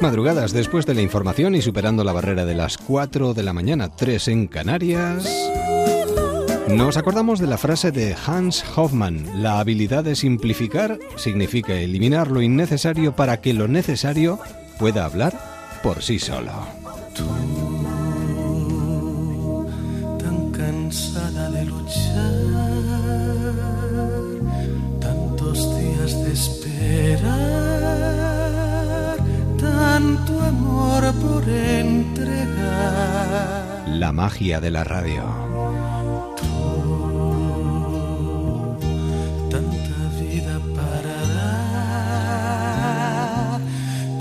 Madrugadas después de la información y superando la barrera de las 4 de la mañana, 3 en Canarias. Nos acordamos de la frase de Hans Hoffmann, la habilidad de simplificar significa eliminar lo innecesario para que lo necesario pueda hablar por sí solo. Tú, tan cansada de luchar, tantos días de esperar, tanto amor por entregar. La magia de la radio. tanta vida para dar,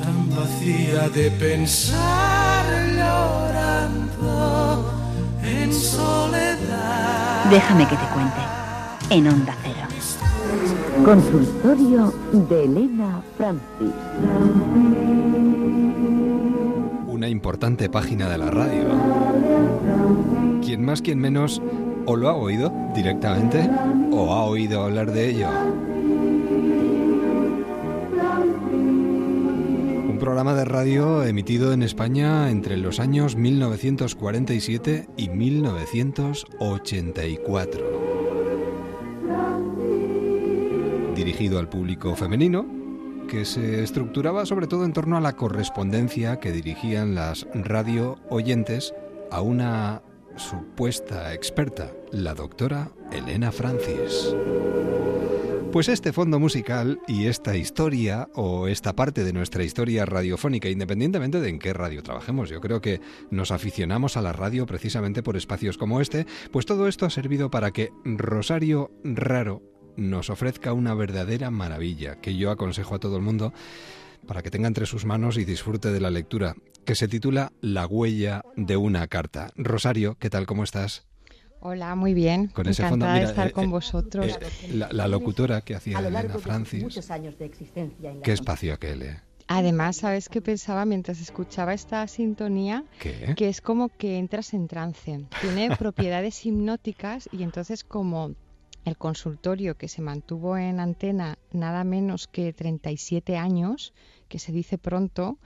tan vacía de pensar llorando en soledad. Déjame que te cuente. En Onda Cero. Consultorio de Elena Francis. Una importante página de la radio. Quien más, quien menos, o lo ha oído directamente o ha oído hablar de ello. Un programa de radio emitido en España entre los años 1947 y 1984. Dirigido al público femenino, que se estructuraba sobre todo en torno a la correspondencia que dirigían las radio oyentes a una supuesta experta, la doctora Elena Francis. Pues este fondo musical y esta historia o esta parte de nuestra historia radiofónica, independientemente de en qué radio trabajemos, yo creo que nos aficionamos a la radio precisamente por espacios como este, pues todo esto ha servido para que Rosario Raro nos ofrezca una verdadera maravilla que yo aconsejo a todo el mundo para que tenga entre sus manos y disfrute de la lectura, que se titula La huella de una carta. Rosario, ¿qué tal? ¿Cómo estás? Hola, muy bien. Con Encantada ese fondo, de mira, estar eh, con eh, vosotros. eh, la, la locutora que hacía Elena Francis. muchos años de existencia en la Qué espacio aquel, ¿eh? Además, ¿sabes qué pensaba mientras escuchaba esta sintonía? ¿Qué? Que es como que entras en trance. Tiene propiedades hipnóticas y entonces como el consultorio que se mantuvo en antena nada menos que 37 años, que se dice pronto,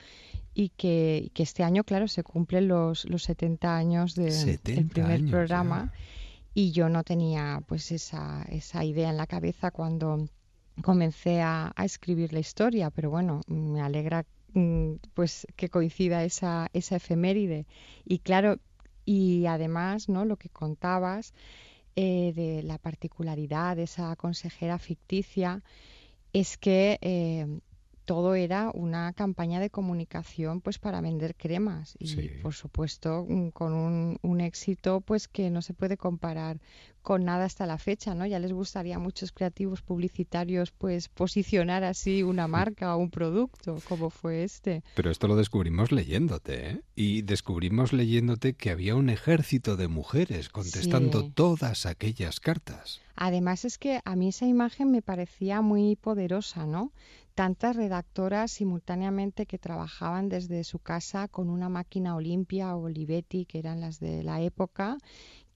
y que, este año, claro, se cumplen los, los 70 años de- 70 del primer años, programa. Y yo no tenía pues esa, esa idea en la cabeza cuando comencé a, a escribir la historia, pero bueno, me alegra mm, pues que coincida esa, esa efeméride. Y claro, y además, ¿no? Lo que contabas eh, de la particularidad de esa consejera ficticia es que eh, todo era una campaña de comunicación pues para vender cremas y Sí. por supuesto mm, con un, un éxito pues que no se puede comparar con nada hasta la fecha, ¿no? Ya les gustaría a muchos creativos publicitarios pues posicionar así una marca o un producto como fue este. Pero esto lo descubrimos leyéndote, ¿eh? Y descubrimos leyéndote que había un ejército de mujeres contestando Sí. todas aquellas cartas. Además es que a mí esa imagen me parecía muy poderosa, ¿no? Tantas redactoras simultáneamente que trabajaban desde su casa con una máquina Olimpia o Olivetti, que eran las de la época,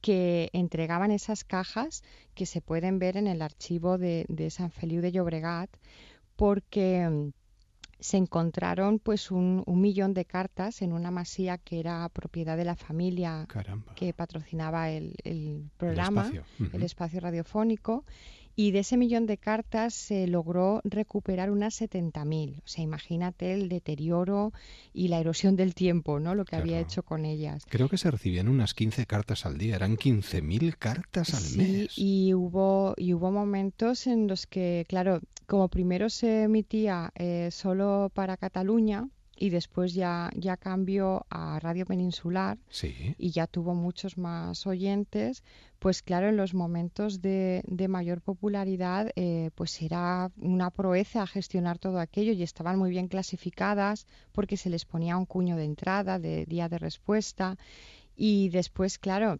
que entregaban esas cajas que se pueden ver en el archivo de, de San Feliu de Llobregat, porque mm, se encontraron pues un, un millón de cartas en una masía que era propiedad de la familia Caramba. que patrocinaba el, el El programa el espacio radiofónico y de ese millón de cartas se logró recuperar unas 70.000. O sea, imagínate el deterioro y la erosión del tiempo, ¿no? Lo que había hecho con ellas. Creo que se recibían unas 15 cartas al día, eran 15.000 cartas al Sí, mes. y hubo, y hubo momentos en los que, claro, como primero se emitía eh, solo para Cataluña, y después ya, ya cambió a Radio Peninsular Sí. y ya tuvo muchos más oyentes, pues claro, en los momentos de, de mayor popularidad, eh, pues era una proeza gestionar todo aquello y estaban muy bien clasificadas porque se les ponía un cuño de entrada, de día de respuesta. Y después, claro,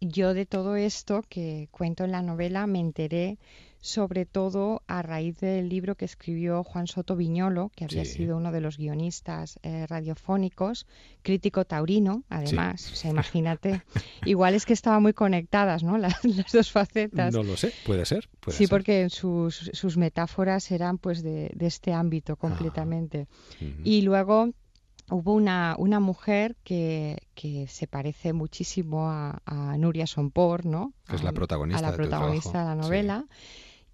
yo de todo esto que cuento en la novela me enteré sobre todo a raíz del libro que escribió Juan Soto Viñolo, que había Sí. sido uno de los guionistas eh, radiofónicos, crítico taurino, además. O sea, imagínate. Igual es que estaban muy conectadas, ¿no? Las, las dos facetas. No lo sé, puede ser. Puede sí, ser. porque sus, sus metáforas eran pues de, de este ámbito completamente. Ujú. Y luego hubo una, una mujer que, que se parece muchísimo a, a Nuria Sompor, ¿no? Que es la protagonista A la de tu protagonista de la sí.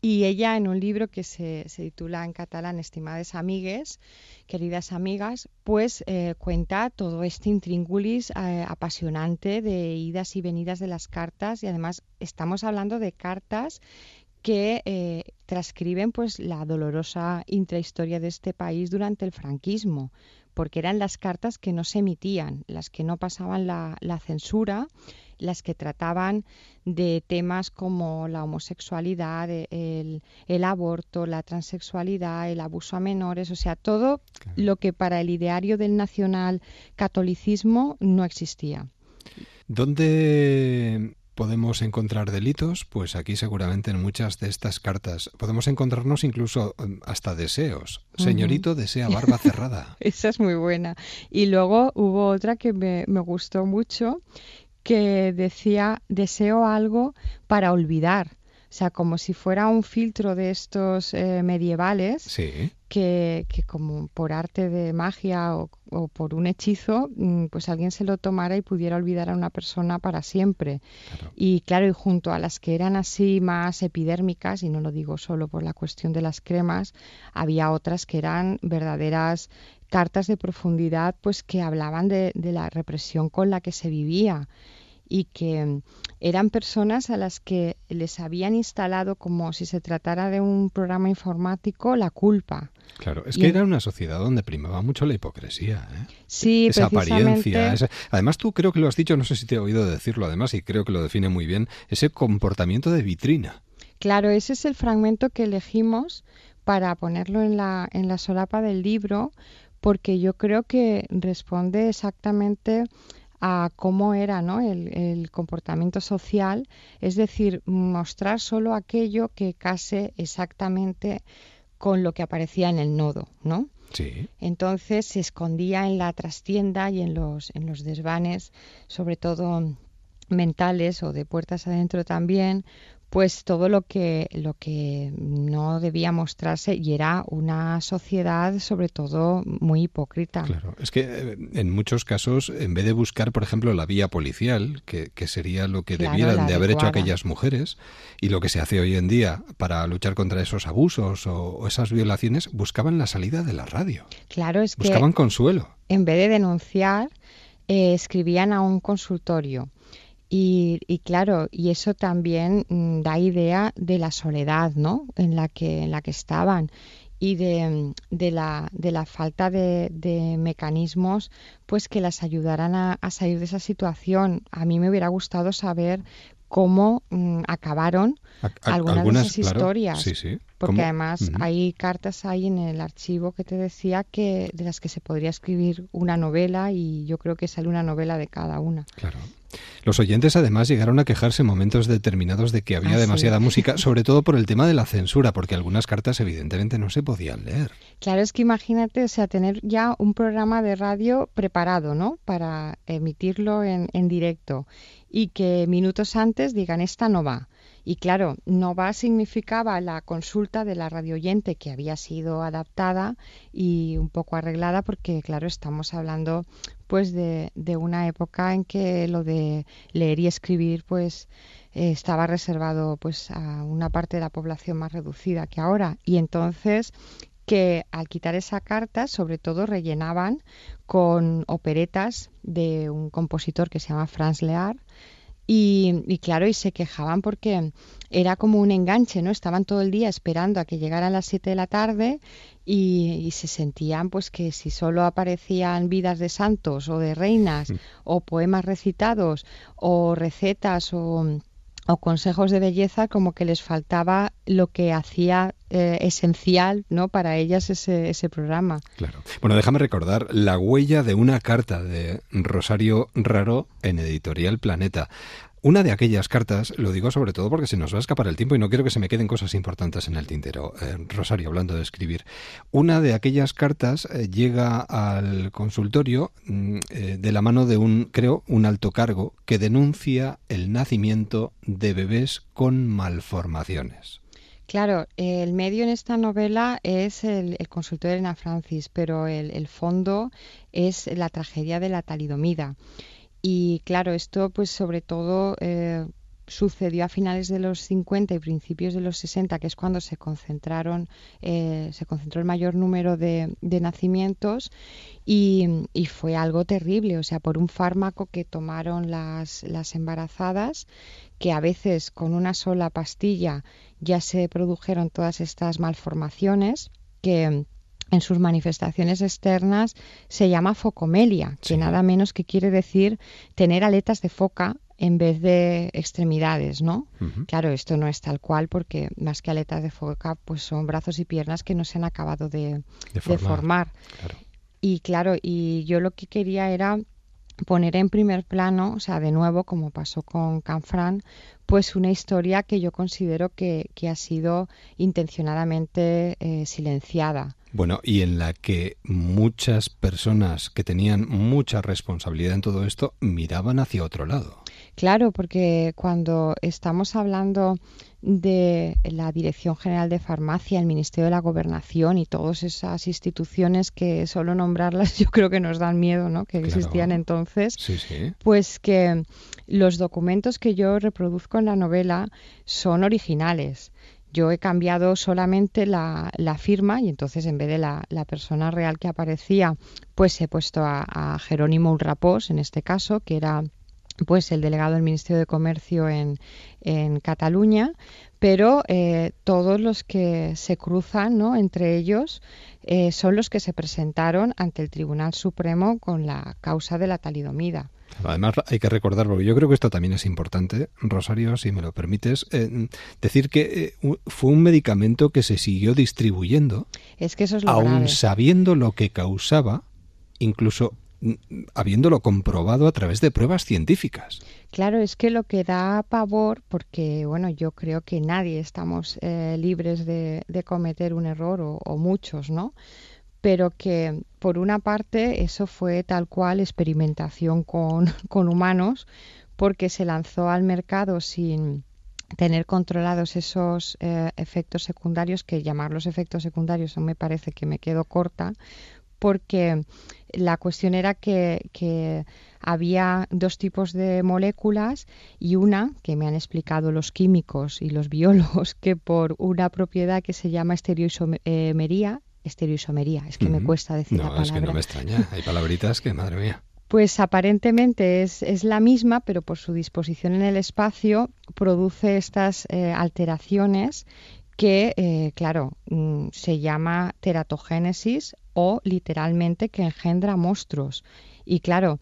Y ella en un libro que se, titula en catalán Estimades amigues, queridas amigas, pues eh, cuenta todo este intríngulis eh, apasionante de idas y venidas de las cartas y además estamos hablando de cartas que eh, transcriben pues la dolorosa intrahistoria de este país durante el franquismo, porque eran las cartas que no se emitían, las que no pasaban la censura, las que trataban de temas como la homosexualidad, e- el, el aborto, la transexualidad, el abuso a menores, o sea, todo lo que para el ideario del nacional catolicismo no existía. ¿Dónde podemos encontrar delitos? Pues aquí seguramente en muchas de estas cartas. Podemos encontrarnos incluso eh, hasta deseos. Señorito desea barba cerrada. Esa es muy buena. Y luego hubo otra que me, me gustó mucho, que decía, deseo algo para olvidar. O sea, como si fuera un filtro de estos eh, medievales Sí. que, que como por arte de magia o, o por un hechizo, mm, pues alguien se lo tomara y pudiera olvidar a una persona para siempre. Claro. Y claro, y junto a las que eran así más epidérmicas, y no lo digo solo por la cuestión de las cremas, había otras que eran verdaderas cartas de profundidad, pues que hablaban de, de la represión con la que se vivía y que eran personas a las que les habían instalado como si se tratara de un programa informático la culpa. Claro, es Y que era una sociedad donde primaba mucho la hipocresía. ¿eh? Sí, esa apariencia. Además, tú creo que lo has dicho, no sé si te he oído decirlo, además, y creo que lo define muy bien, ese comportamiento de vitrina. Claro, ese es el fragmento que elegimos para ponerlo en la, en la solapa del libro, porque yo creo que responde exactamente a cómo era ¿no? el, el comportamiento social, es decir, mostrar solo aquello que case exactamente con lo que aparecía en el nodo, ¿no? Sí. Entonces se escondía en la trastienda y en los, en los desvanes, sobre todo mentales o de puertas adentro también, pues todo lo que, lo que no debía mostrarse y era una sociedad sobre todo muy hipócrita. Claro, es que eh, en muchos casos, en vez de buscar, por ejemplo, la vía policial, que, que sería lo que Claro, debieran de haber hecho aquellas mujeres, y lo que se hace hoy en día para luchar contra esos abusos o, o esas violaciones, buscaban la salida de la radio, Claro, es que buscaban consuelo. en vez de denunciar, eh, escribían a un consultorio. Y, y claro, y eso también mm, da idea de la soledad, ¿no? En la que, en la que estaban y de, mm, de la, de la falta de, de mecanismos pues que las ayudaran a, a salir de esa situación. A mí me hubiera gustado saber cómo mm, acabaron A- a- algunas, de esas claro, historias. sí, sí. Porque ¿Cómo? además hay cartas ahí en el archivo que te decía que de las que se podría escribir una novela y yo creo que sale una novela de cada una. Claro. Los oyentes además llegaron a quejarse en momentos determinados de que había Ah, sí. demasiada música, sobre todo por el tema de la censura, porque algunas cartas evidentemente no se podían leer. Claro, es que imagínate, o sea, tener ya un programa de radio preparado, ¿no? Para emitirlo en, en directo y que minutos antes digan esta no va. Y claro, no va significaba la consulta de la radio oyente que había sido adaptada y un poco arreglada porque claro, estamos hablando pues de, de una época en que lo de leer y escribir pues eh, estaba reservado pues a una parte de la población más reducida que ahora. Y entonces que al quitar esa carta sobre todo rellenaban con operetas de un compositor que se llama Franz Lear Y, y, claro, y se quejaban porque era como un enganche, ¿no? Estaban todo el día esperando a que llegaran las 7 de la tarde y, y, se sentían pues que si solo aparecían vidas de santos o de reinas Mm. o poemas recitados o recetas o o consejos de belleza como que les faltaba lo que hacía eh, esencial no para ellas ese, ese programa Claro. Bueno, déjame recordar la huella de una carta de Rosario Raro en Editorial Planeta. Una de aquellas cartas, lo digo sobre todo porque se nos va a escapar el tiempo y no quiero que se me queden cosas importantes en el tintero. Eh, Rosario, hablando de escribir. Una de aquellas cartas eh, llega al consultorio mm, eh, de la mano de un, creo, un alto cargo que denuncia el nacimiento de bebés con malformaciones. Claro, el medio en esta novela es el, consultorio de Elena Francis, pero el, fondo es la tragedia de la talidomida. Y claro, esto pues sobre todo eh, sucedió a finales de los 50 y principios de los 60, que es cuando se concentraron, eh, se concentró el mayor número de, de nacimientos y, y, fue algo terrible, o sea, por un fármaco que tomaron las, las embarazadas, que a veces con una sola pastilla ya se produjeron todas estas malformaciones que en sus manifestaciones externas se llama focomelia, que Sí. nada menos que quiere decir tener aletas de foca en vez de extremidades, ¿no? Claro, esto no es tal cual porque más que aletas de foca, pues son brazos y piernas que no se han acabado de, De de formar. Claro. Y claro, y yo lo que quería era poner en primer plano, o sea, de nuevo, como pasó con Canfrán, pues una historia que yo considero que, que ha sido intencionadamente eh, silenciada. Bueno, y en la que muchas personas que tenían mucha responsabilidad en todo esto miraban hacia otro lado. Claro, porque cuando estamos hablando de la Dirección General de Farmacia, el Ministerio de la Gobernación y todas esas instituciones que solo nombrarlas yo creo que nos dan miedo, ¿no? Que Claro. existían entonces. Sí, sí. Pues que los documentos que yo reproduzco en la novela son originales. Yo he cambiado solamente la, firma y entonces en vez de la, persona real que aparecía, pues he puesto a, a Jerónimo Ulrapós, en este caso, que era pues el delegado del Ministerio de Comercio en, en Cataluña, pero eh, todos los que se cruzan ¿no? entre ellos eh, son los que se presentaron ante el Tribunal Supremo con la causa de la talidomida. Además, hay que recordar, porque yo creo que esto también es importante, Rosario, si me lo permites, eh, decir que eh, fue un medicamento que se siguió distribuyendo, Es que eso es lo aun grave. sabiendo lo que causaba, incluso mm, habiéndolo comprobado a través de pruebas científicas. Claro, es que lo que da pavor, porque bueno, yo creo que nadie estamos eh, libres de, de cometer un error o, o muchos, ¿no? Pero que por una parte eso fue tal cual experimentación con, con humanos, porque se lanzó al mercado sin tener controlados esos eh, efectos secundarios, que llamarlos efectos secundarios me parece que me quedo corta, porque la cuestión era que, que había dos tipos de moléculas y una que me han explicado los químicos y los biólogos que por una propiedad que se llama estereoisomería, estereoisomería, es que me cuesta decir la No, palabra. es que no me extraña. Hay palabritas que, madre mía. Pues aparentemente es, es la misma, pero por su disposición en el espacio produce estas eh, alteraciones que, eh, claro, mm, se llama teratogénesis o literalmente que engendra monstruos. Y claro,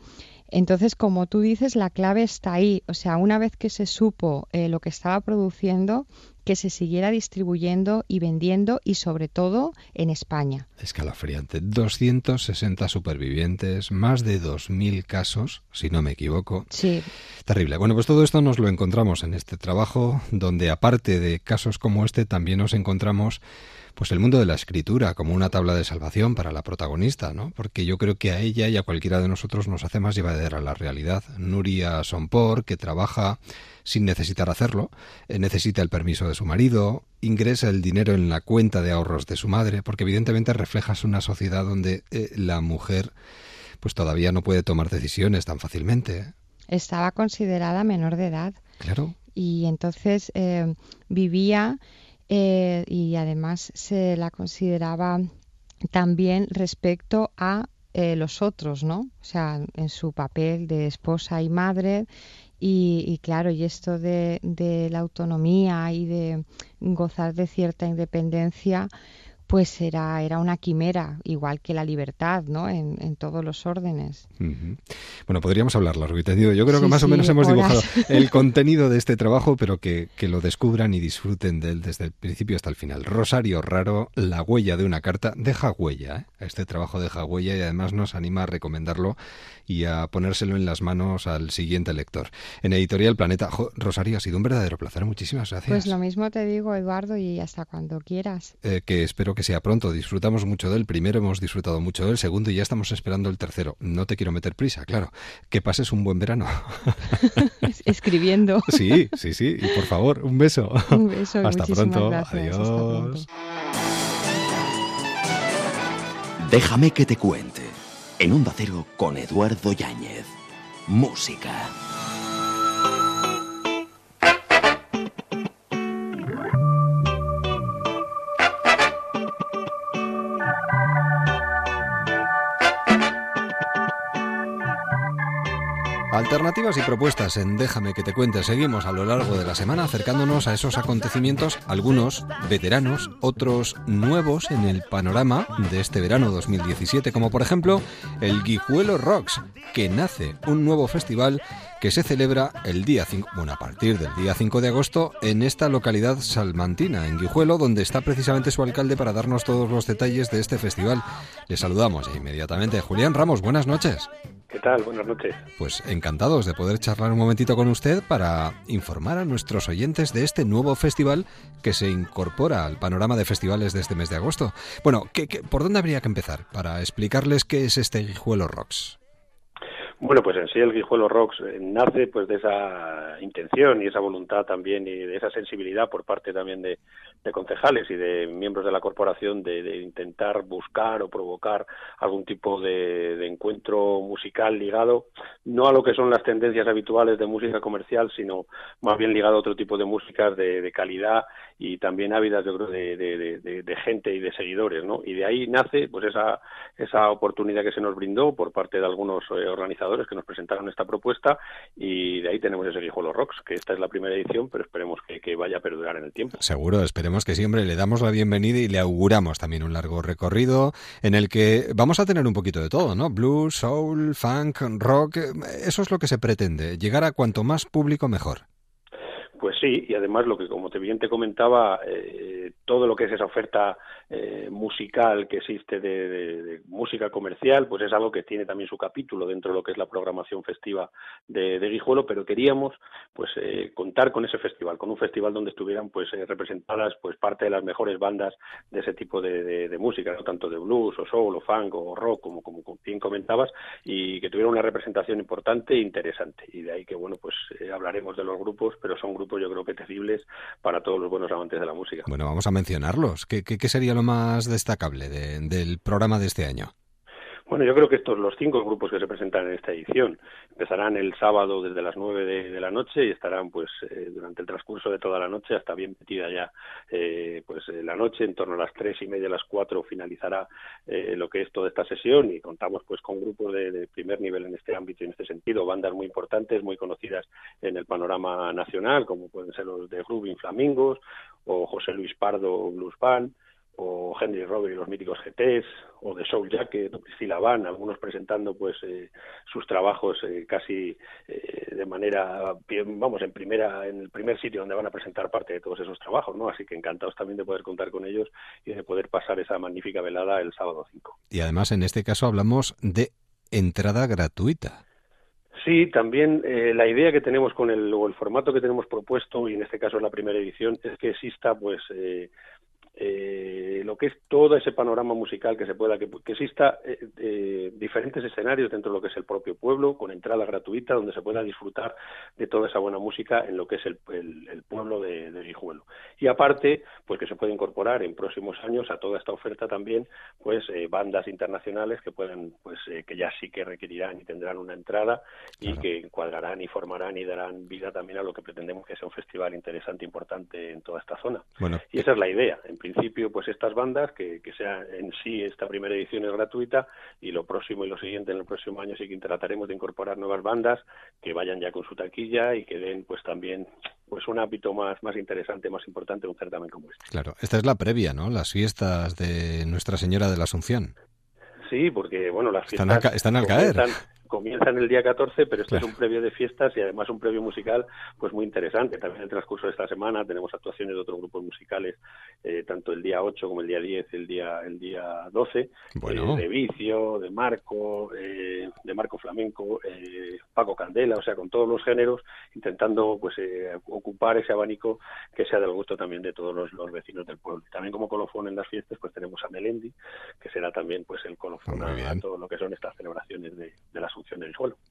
entonces, como tú dices, la clave está ahí. O sea, una vez que se supo eh, lo que estaba produciendo, que se siguiera distribuyendo y vendiendo y sobre todo en España. Escalofriante. 260 supervivientes, más de 2.000 casos, si no me equivoco. Sí, Terrible. Bueno, pues todo esto nos lo encontramos en este trabajo, donde aparte de casos como este, también nos encontramos pues el mundo de la escritura como una tabla de salvación para la protagonista, ¿no? Porque yo creo que a ella y a cualquiera de nosotros nos hace más llevadera la realidad. Nuria Sompor, que trabaja sin necesitar hacerlo, eh, necesita el permiso de su marido, ingresa el dinero en la cuenta de ahorros de su madre, porque evidentemente reflejas una sociedad donde eh, la mujer pues todavía no puede tomar decisiones tan fácilmente. estaba considerada menor de edad. Claro. y entonces eh, vivía eh, y además se la consideraba también respecto a eh, los otros, ¿no? O sea, en su papel de esposa y madre Y, claro, y esto de, de la autonomía y de gozar de cierta independencia, pues era, era una quimera, igual que la libertad, ¿no? En, en todos los órdenes. Bueno, podríamos hablar largo y tendido. Yo creo que más o menos hemos dibujado el contenido de este trabajo, pero que, que, lo descubran y disfruten de él desde el principio hasta el final. Rosario Raro, La huella de una carta, deja huella. ¿eh? Este trabajo deja huella y además nos anima a recomendarlo y a ponérselo en las manos al siguiente lector. En Editorial Planeta, Rosario, ha sido un verdadero placer. Muchísimas gracias. Pues lo mismo te digo, Eduardo, y hasta cuando quieras. Eh, que espero que sea pronto. Disfrutamos mucho del primero, hemos disfrutado mucho del segundo y ya estamos esperando el tercero. No te quiero meter prisa, claro. Que pases un buen verano. Escribiendo. Sí, sí, sí. Y por favor, un beso. Un beso. Hasta pronto. Adiós. Hasta pronto. Déjame que te cuente. En Onda Cero con Eduardo Yáñez. Música. Alternativas y propuestas en Déjame que te cuente. Seguimos a lo largo de la semana acercándonos a esos acontecimientos, algunos veteranos, otros nuevos en el panorama de este verano 2017, como por ejemplo el Guijuelo Rocks, que nace un nuevo festival que se celebra el día 5, bueno, a partir del día 5 de agosto en esta localidad salmantina, en Guijuelo, donde está precisamente su alcalde para darnos todos los detalles de este festival. Le saludamos inmediatamente. Julián Ramos, buenas noches. ¿Qué tal? Buenas noches. Pues encantados de poder charlar un momentito con usted para informar a nuestros oyentes de este nuevo festival que se incorpora al panorama de festivales de este mes de agosto. Bueno, ¿qué, por dónde habría que empezar para explicarles qué es este Guijuelo Rocks? Bueno, pues en sí el Guijuelo Rocks eh, nace pues de esa intención y esa voluntad también y de esa sensibilidad por parte también de, concejales y de miembros de la corporación de, intentar buscar o provocar algún tipo de, encuentro musical ligado no a lo que son las tendencias habituales de música comercial, sino más bien ligado a otro tipo de músicas de, calidad y también ávidas, yo creo, de, gente y de seguidores, ¿no? Y de ahí nace pues esa, esa oportunidad que se nos brindó por parte de algunos eh, organizadores que nos presentaron esta propuesta y de ahí tenemos ese Guijuelo Rocks, que esta es la primera edición, pero esperemos que, vaya a perdurar en el tiempo. Seguro, esperemos que siempre le damos la bienvenida y le auguramos también un largo recorrido en el que vamos a tener un poquito de todo, ¿no? Blues, soul, funk, rock, eso es lo que se pretende, llegar a cuanto más público mejor. Pues sí, y además lo que como te bien te comentaba, eh, todo lo que es esa oferta eh, musical que existe de, música comercial, pues es algo que tiene también su capítulo dentro de lo que es la programación festiva de, Guijuelo, pero queríamos pues eh, contar con ese festival, con un festival donde estuvieran pues eh, representadas pues parte de las mejores bandas de ese tipo de, música, no tanto de blues o soul o funk o rock como, como bien comentabas, y que tuviera una representación importante e interesante. Y de ahí que bueno pues hablaremos de los grupos, pero son grupos yo creo que terribles para todos los buenos amantes de la música. Bueno, vamos a mencionarlos. ¿Qué, qué, qué sería lo más destacable del programa de este año? Bueno, yo creo que estos los cinco grupos que se presentan en esta edición empezarán el sábado desde las nueve de, la noche y estarán pues eh, durante el transcurso de toda la noche hasta bien metida ya eh, pues eh, la noche en torno a las tres y media las cuatro finalizará lo que es toda esta sesión y contamos pues con grupos de, de, primer nivel en este ámbito y en este sentido. Bandas muy importantes muy conocidas en el panorama nacional como pueden ser los de Rubin Flamingos o José Luis Pardo Blues Band o Henry Robert y los míticos GTs, o de Soul Jacket, o Priscilla Van, algunos presentando pues eh, sus trabajos eh, casi eh, de manera, vamos, en primera, en el primer sitio donde van a presentar parte de todos esos trabajos, ¿no? Así que encantados también de poder contar con ellos y de poder pasar esa magnífica velada el sábado 5. Y además en este caso hablamos de entrada gratuita. Sí, también la idea que tenemos con el, o el formato que tenemos propuesto, y en este caso es la primera edición, es que exista pues eh, eh, lo que es todo ese panorama musical que se pueda, que, exista eh, eh, diferentes escenarios dentro de lo que es el propio pueblo, con entrada gratuita, donde se pueda disfrutar de toda esa buena música en lo que es el, pueblo de, de, Guijuelo. Y aparte, pues que se puede incorporar en próximos años a toda esta oferta también, pues eh, bandas internacionales que pueden, pues que ya sí que requerirán y tendrán una entrada y que encuadrarán y formarán y darán vida también a lo que pretendemos que sea un festival interesante, importante en toda esta zona. Bueno, y esa es la idea, en principio, pues estas bandas, que, que sea en sí esta primera edición es gratuita y lo próximo y lo siguiente en el próximo año sí que trataremos de incorporar nuevas bandas que vayan ya con su taquilla y que den pues también pues un hábito más, más interesante, más importante un certamen como este. Claro, esta es la previa, ¿no? Las fiestas de Nuestra Señora de la Asunción. Sí, porque bueno, las Están, fiestas están al caer. Comienzan el día 14, pero esto es un previo de fiestas y además un previo musical pues muy interesante. También en el transcurso de esta semana tenemos actuaciones de otros grupos musicales, eh, tanto el día 8 como el día 10, el día el día 12, Bueno. eh, de Vicio, de Marco, eh, de Marco Flamenco, eh, Paco Candela, o sea, con todos los géneros, intentando pues eh, ocupar ese abanico que sea del gusto también de todos los, los vecinos del pueblo. También como colofón en las fiestas pues tenemos a Melendi, que será también pues el colofón a, a todo lo que son estas celebraciones de, de la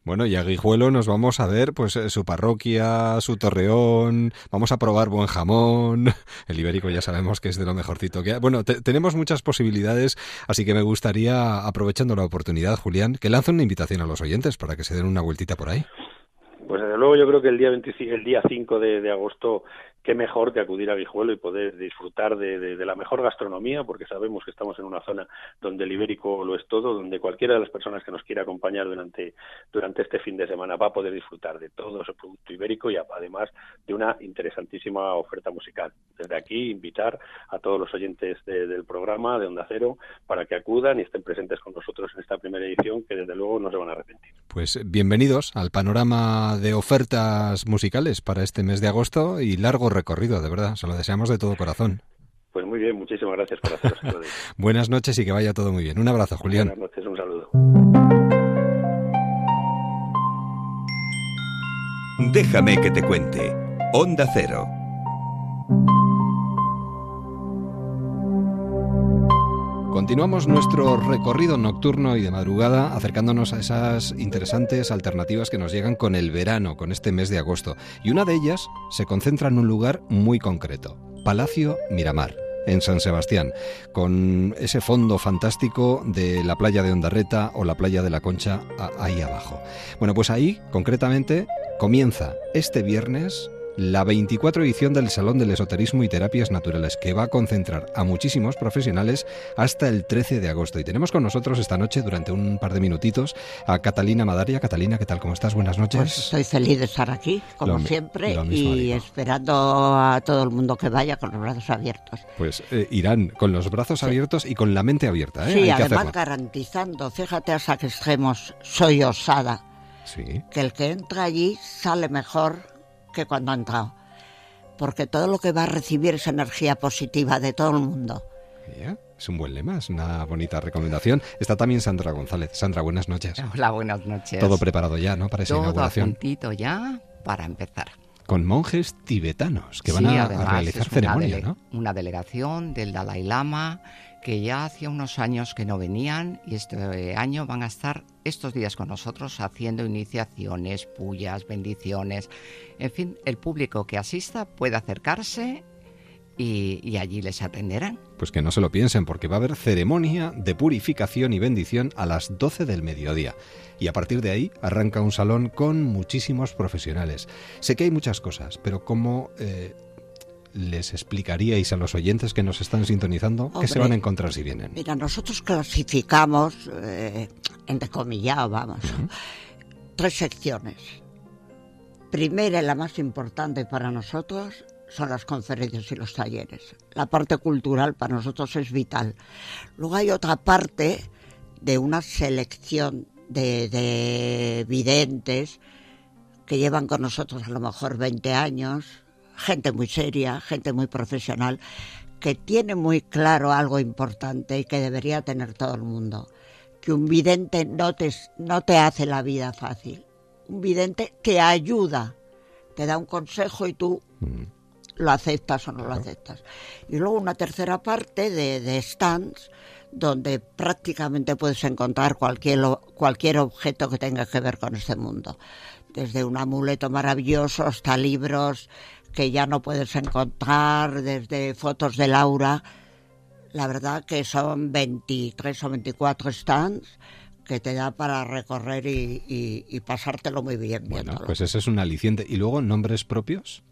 Bueno, y a Guijuelo nos vamos a ver pues eh, su parroquia, su torreón, vamos a probar buen jamón, el ibérico ya sabemos que es de lo mejorcito que hay. Bueno, te- tenemos muchas posibilidades, así que me gustaría, aprovechando la oportunidad, Julián, que lance una invitación a los oyentes para que se den una vueltita por ahí. Pues desde luego yo creo que el día 25, el día 5 de, de agosto qué mejor que acudir a Guijuelo y poder disfrutar de, la mejor gastronomía, porque sabemos que estamos en una zona donde el ibérico lo es todo, donde cualquiera de las personas que nos quiera acompañar durante, durante este fin de semana va a poder disfrutar de todo ese producto ibérico y además de una interesantísima oferta musical. Desde aquí invitar a todos los oyentes de- del programa de Onda Cero para que acudan y estén presentes con nosotros en esta primera edición, que desde luego no se van a arrepentir. Pues bienvenidos al panorama de ofertas musicales para este mes de agosto y largo recorrido, de verdad, se lo deseamos de todo corazón. Pues muy bien, muchísimas gracias por ello. Buenas noches y que vaya todo muy bien. Un abrazo, Julián. Buenas noches, un saludo. Déjame que te cuente. Onda Cero. Continuamos nuestro recorrido nocturno y de madrugada acercándonos a esas interesantes alternativas que nos llegan con el verano, con este mes de agosto. Y una de ellas se concentra en un lugar muy concreto, Palacio Miramar, en San Sebastián, con ese fondo fantástico de la playa de Ondarreta o la playa de la Concha ahí abajo. Bueno, pues ahí, concretamente, comienza este viernes la 24 edición del Salón del Esoterismo y Terapias Naturales, que va a concentrar a muchísimos profesionales hasta el 13 de agosto. Y tenemos con nosotros esta noche, durante un par de minutitos, a Catalina Madaria. Catalina, ¿qué tal? ¿Cómo estás? Buenas noches. Pues estoy feliz de estar aquí, como Lo siempre, lo y digo. esperando a todo el mundo que vaya con los brazos abiertos. Pues eh, irán con los brazos Sí. abiertos y con la mente abierta, ¿eh? Sí, Hay que además garantizando, fíjate hasta qué extremos, soy osada, Sí. que el que entra allí sale mejor que cuando ha entrado. Porque todo lo que va a recibir es energía positiva de todo el mundo. Ya, Es un buen lema, es una bonita recomendación. Está también Sandra González. Sandra, buenas noches. Hola, buenas noches. Todo preparado ya, ¿no? Para esa Todo a inauguración. puntito ya para empezar. Con monjes tibetanos que van Sí, a, a además, realizar ceremonia, ¿no? Una delegación del Dalai Lama que ya hacía unos años que no venían y este año van a estar estos días con nosotros haciendo iniciaciones, pullas, bendiciones. En fin, el público que asista puede acercarse y, y allí les atenderán. Pues que no se lo piensen, porque va a haber ceremonia de purificación y bendición a las 12 del mediodía. Y a partir de ahí arranca un salón con muchísimos profesionales. Sé que hay muchas cosas, pero ¿cómo eh, les explicaríais a los oyentes que nos están sintonizando qué se van a encontrar si vienen? Mira, nosotros clasificamos, eh, entrecomillado, vamos, tres secciones. Primera y la más importante para nosotros son las conferencias y los talleres. La parte cultural para nosotros es vital. Luego hay otra parte de una selección de, de videntes que llevan con nosotros a lo mejor 20 años, gente muy seria, gente muy profesional, que tiene muy claro algo importante y que debería tener todo el mundo, que un vidente no te, no te hace la vida fácil, un vidente te ayuda, te da un consejo y tú Mm. lo aceptas o no lo aceptas. Y luego una tercera parte de, de stands donde prácticamente puedes encontrar cualquier, cualquier objeto que tenga que ver con este mundo. Desde un amuleto maravilloso hasta libros que ya no puedes encontrar, desde fotos de Laura. La verdad que son 23 o 24 stands que te da para recorrer y, y- y pasártelo muy bien Bueno, viéndolo. pues ese es un aliciente. ¿Y luego nombres propios?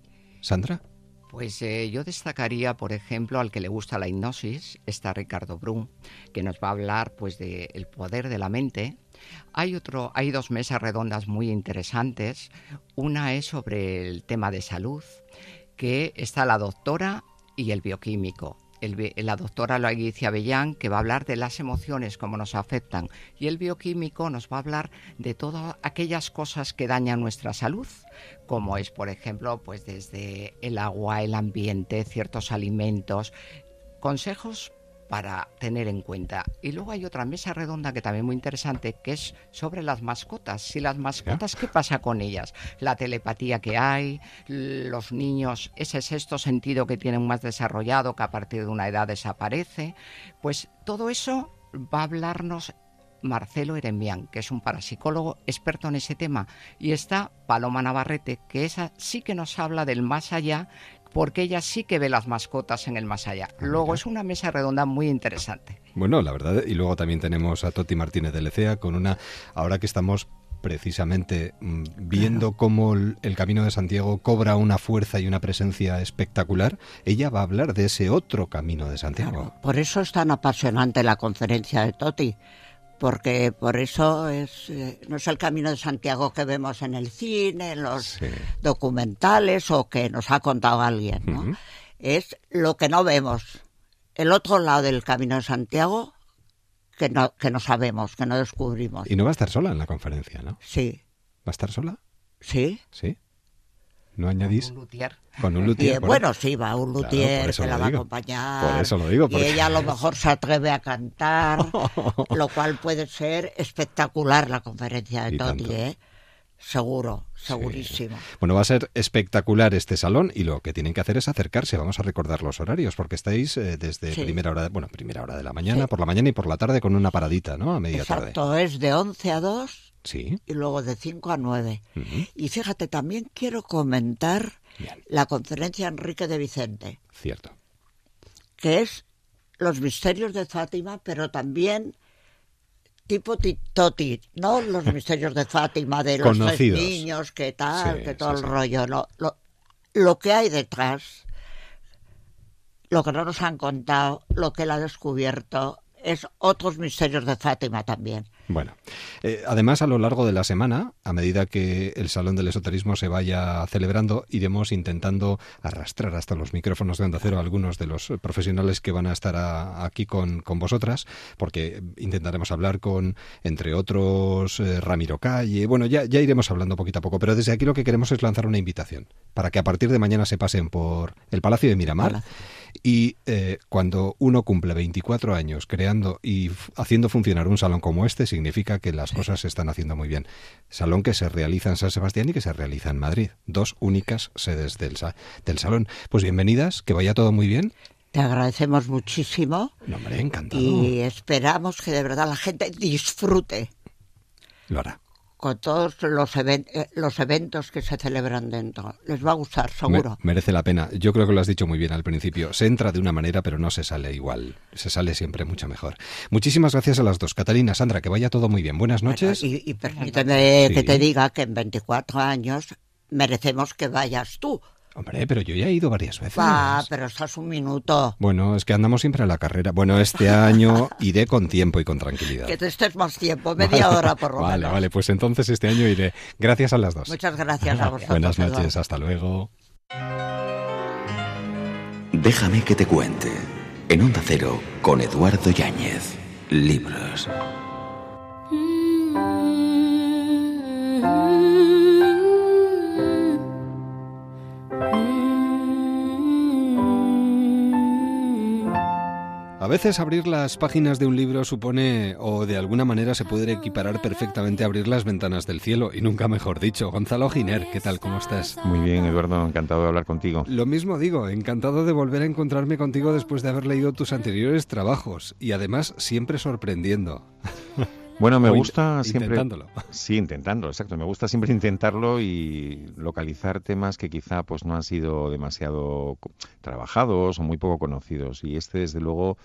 Sandra. Pues eh, yo destacaría, por ejemplo, al que le gusta la hipnosis, está Ricardo Brum, que nos va a hablar pues del poder de la mente. Hay otro, hay dos mesas redondas muy interesantes. Una es sobre el tema de salud, que está la doctora y el bioquímico la doctora Loaiz Avellán, que va a hablar de las emociones, cómo nos afectan, y el bioquímico nos va a hablar de todas aquellas cosas que dañan nuestra salud, como es, por ejemplo, pues desde el agua, el ambiente, ciertos alimentos, consejos para tener en cuenta. Y luego hay otra mesa redonda que también muy interesante, que es sobre las mascotas. Si las mascotas, ¿qué pasa con ellas? La telepatía que hay, los niños, ese sexto sentido que tienen más desarrollado, que a partir de una edad desaparece. Pues todo eso va a hablarnos Marcelo Eremián, que es un parapsicólogo experto en ese tema, y está Paloma Navarrete, que esa sí que nos habla del más allá, porque ella sí que ve las mascotas en el más allá. Ah, luego es una mesa redonda muy interesante. Bueno, la verdad, y luego también tenemos a Toti Martínez de Lecea con una, ahora que estamos precisamente mm, viendo cómo el, Camino de Santiago cobra una fuerza y una presencia espectacular, ella va a hablar de ese otro Camino de Santiago. por eso es tan apasionante la conferencia de Toti, porque por eso es, eh, no es el camino de Santiago que vemos en el cine, en los documentales o que nos ha contado alguien, ¿no? Es lo que no vemos, el otro lado del camino de Santiago que no, que no sabemos, que no descubrimos. Y no va a estar sola en la conferencia, ¿no? Sí. ¿Va a estar sola? Sí. Sí. ¿No añadís? Con un luthier. Con un luthier. bueno, sí, va un luthier que la va a acompañar. Por eso lo digo. Y ella a lo mejor se atreve a cantar, lo cual puede ser espectacular la conferencia de Toti, ¿eh? Seguro, segurísimo. Bueno, va a ser espectacular este salón y lo que tienen que hacer es acercarse. Vamos a recordar los horarios porque estáis eh, desde primera hora, de, bueno, primera hora de la mañana, por la mañana y por la tarde con una paradita, ¿no? A media tarde. Exacto, es de 11 a 2 Sí. Y luego de 5 a 9. Y fíjate, también quiero comentar la conferencia Enrique de Vicente. Cierto. Que es los misterios de Fátima, pero también tipo Toti, no los misterios de Fátima de los niños, que tal, que todo el rollo. Lo, lo, lo que hay detrás, lo que no nos han contado, lo que él ha descubierto, es otros misterios de Fátima también. Bueno, eh, además a lo largo de la semana, a medida que el Salón del Esoterismo se vaya celebrando, iremos intentando arrastrar hasta los micrófonos de Onda Cero a algunos de los profesionales que van a estar aquí con, vosotras, porque intentaremos hablar con, entre otros, eh, Ramiro Calle. Bueno, ya, ya iremos hablando poquito a poco, pero desde aquí lo que queremos es lanzar una invitación para que a partir de mañana se pasen por el Palacio de Miramar. Y eh, cuando uno cumple 24 años creando y haciendo funcionar un salón como este, significa que las cosas se están haciendo muy bien. Salón que se realiza en San Sebastián y que se realiza en Madrid. Dos únicas sedes del, del salón. Pues bienvenidas, que vaya todo muy bien. Te agradecemos muchísimo. No, hombre, encantado. Y esperamos que de verdad la gente disfrute. Lo hará con todos los, eh, los eventos que se celebran dentro. Les va a gustar, seguro. merece la pena. Yo creo que lo has dicho muy bien al principio. Se entra de una manera, pero no se sale igual. Se sale siempre mucho mejor. Muchísimas gracias a las dos. Catalina, Sandra, que vaya todo muy bien. Buenas noches. y, permíteme que te diga que en 24 años merecemos que vayas tú Hombre, pero yo ya he ido varias veces. Ah, pero estás un minuto. Bueno, es que andamos siempre a la carrera. Bueno, este año iré con tiempo y con tranquilidad. Que te estés más tiempo, media hora por lo menos. Vale, vale, pues entonces este año iré. Gracias a las dos. Muchas gracias a vosotros. Buenas noches, hasta luego. Déjame que te cuente. En Onda Cero, con Eduardo Yáñez. Libros. A veces abrir las páginas de un libro supone, o de alguna manera se puede equiparar perfectamente a abrir las ventanas del cielo, y nunca mejor dicho. Gonzalo Giner, ¿qué tal? ¿Cómo estás? Muy bien, Eduardo, encantado de hablar contigo. Lo mismo digo, encantado de volver a encontrarme contigo después de haber leído tus anteriores trabajos, y además siempre sorprendiendo. Bueno, me gusta siempre. Intentándolo. Sí, intentándolo, exacto. Me gusta siempre intentarlo y localizar temas que quizá pues no han sido demasiado trabajados o muy poco conocidos. Y este, desde luego,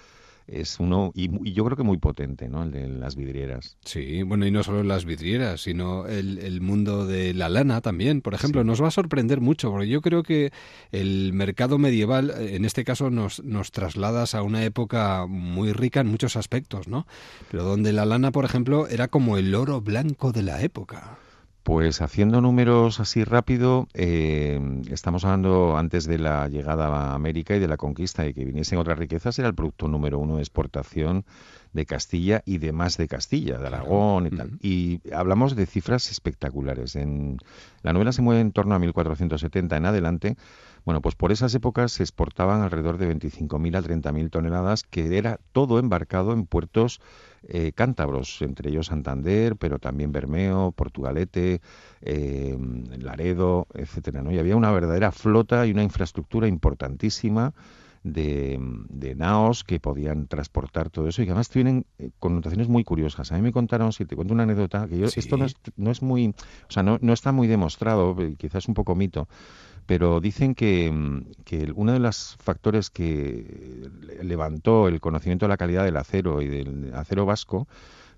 es uno, y, yo creo que muy potente, ¿no? El de las vidrieras. Sí, bueno, y no solo las vidrieras, sino el, el mundo de la lana también, por ejemplo, nos va a sorprender mucho, porque yo creo que el mercado medieval, en este caso, nos, nos trasladas a una época muy rica en muchos aspectos, ¿no? Pero donde la lana, por ejemplo, era como el oro blanco de la época. Pues haciendo números así rápido, eh, estamos hablando antes de la llegada a América y de la conquista y que viniesen otras riquezas, era el producto número uno de exportación de Castilla y de más de Castilla, de Aragón y tal. Y hablamos de cifras espectaculares. En, la novela se mueve en torno a 1470 en adelante. Bueno, pues por esas épocas se exportaban alrededor de 25.000 a 30.000 toneladas, que era todo embarcado en puertos eh, cántabros, entre ellos Santander, pero también Bermeo, Portugalete, eh, Laredo, etcétera. ¿no? Y había una verdadera flota y una infraestructura importantísima de, naos que podían transportar todo eso y que además tienen eh, connotaciones muy curiosas. A mí me contaron, si te cuento una anécdota, que yo, esto no es, no es, muy, o sea, no, no está muy demostrado, quizás un poco mito, pero dicen que, que, uno de los factores que levantó el conocimiento de la calidad del acero y del acero vasco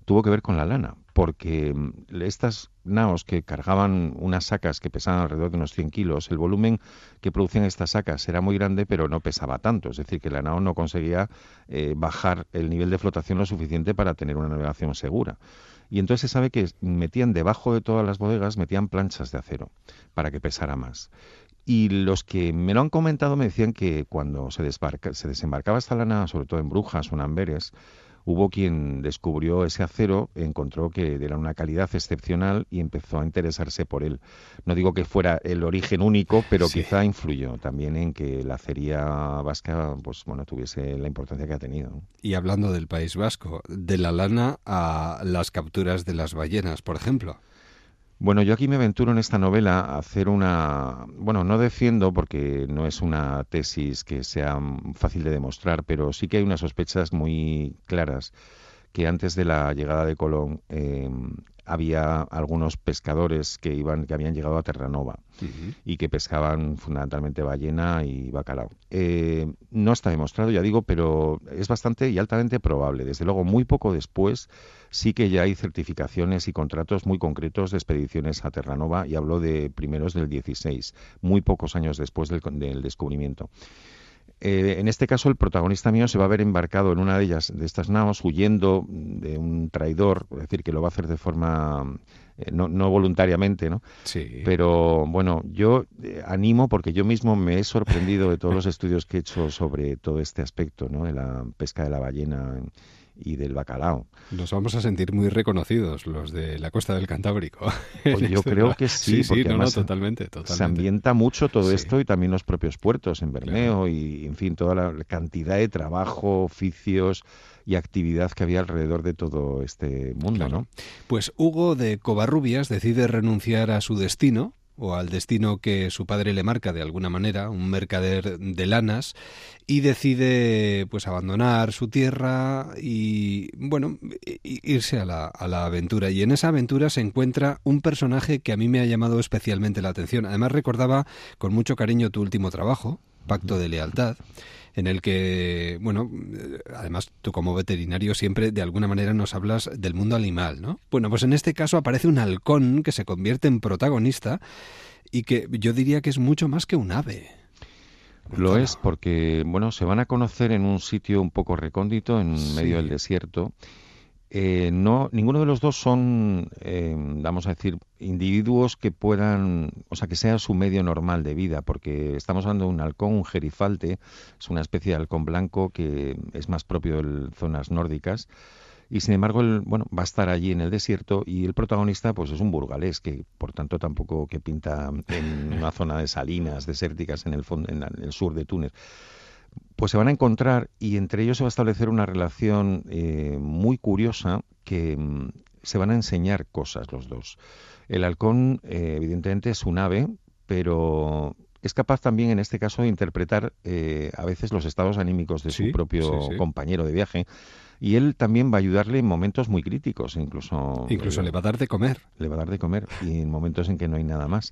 tuvo que ver con la lana, porque estas naos que cargaban unas sacas que pesaban alrededor de unos 100 kilos, el volumen que producían estas sacas era muy grande, pero no pesaba tanto, es decir, que la nao no conseguía eh, bajar el nivel de flotación lo suficiente para tener una navegación segura. Y entonces se sabe que metían debajo de todas las bodegas, metían planchas de acero para que pesara más. Y los que me lo han comentado me decían que cuando se, se desembarcaba esta lana, sobre todo en Brujas o en Amberes, hubo quien descubrió ese acero, encontró que era una calidad excepcional y empezó a interesarse por él. No digo que fuera el origen único, pero quizá influyó también en que la acería vasca pues bueno, tuviese la importancia que ha tenido. Y hablando del País Vasco, de la lana a las capturas de las ballenas, por ejemplo. Bueno, yo aquí me aventuro en esta novela a hacer una... Bueno, no defiendo porque no es una tesis que sea fácil de demostrar, pero sí que hay unas sospechas muy claras que antes de la llegada de Colón eh, había algunos pescadores que iban que habían llegado a Terranova y que pescaban fundamentalmente ballena y bacalao. Eh, no está demostrado, ya digo, pero es bastante y altamente probable. Desde luego, muy poco después sí que ya hay certificaciones y contratos muy concretos de expediciones a Terranova y hablo de primeros del 16, muy pocos años después del, del descubrimiento. Eh, en este caso, el protagonista mío se va a ver embarcado en una de ellas, de estas naos, huyendo de un traidor, es decir, que lo va a hacer de forma eh, no, no, voluntariamente, ¿no? Sí. Pero bueno, yo eh, animo porque yo mismo me he sorprendido de todos los estudios que he hecho sobre todo este aspecto, ¿no? De la pesca de la ballena y del bacalao. Nos vamos a sentir muy reconocidos los de la costa del Cantábrico. Pues yo este creo que sí, sí, porque totalmente, totalmente. se ambienta mucho todo esto y también los propios puertos en Bermeo y, en fin, toda la cantidad de trabajo, oficios y actividad que había alrededor de todo este mundo, ¿no? Pues Hugo de Covarrubias decide renunciar a su destino o al destino que su padre le marca de alguna manera, un mercader de lanas, y decide pues abandonar su tierra y bueno, irse a la, a la aventura. Y en esa aventura se encuentra un personaje que a mí me ha llamado especialmente la atención. Además recordaba con mucho cariño tu último trabajo, Pacto de Lealtad en el que, bueno, además tú como veterinario siempre de alguna manera nos hablas del mundo animal, ¿no? Bueno, pues en este caso aparece un halcón que se convierte en protagonista y que yo diría que es mucho más que un ave. Lo es porque, bueno, se van a conocer en un sitio un poco recóndito, en medio del desierto, eh, no, ninguno de los dos son, eh, vamos a decir, individuos que puedan, o sea, que sea su medio normal de vida, porque estamos hablando de un halcón, un gerifalte, es una especie de halcón blanco que es más propio de zonas nórdicas, y sin embargo, bueno, va a estar allí en el desierto y el protagonista, pues es un burgalés, que por tanto tampoco que pinta en una zona de salinas desérticas en el, en el sur de Túnez pues se van a encontrar y entre ellos se va a establecer una relación eh, muy curiosa que mm, se van a enseñar cosas los dos. El halcón, eh, evidentemente, es un ave, pero es capaz también, en este caso, de interpretar eh, a veces los estados anímicos de su propio compañero de viaje. Y él también va a ayudarle en momentos muy críticos, incluso. Incluso le va a dar de comer. Le va a dar de comer y en momentos en que no hay nada más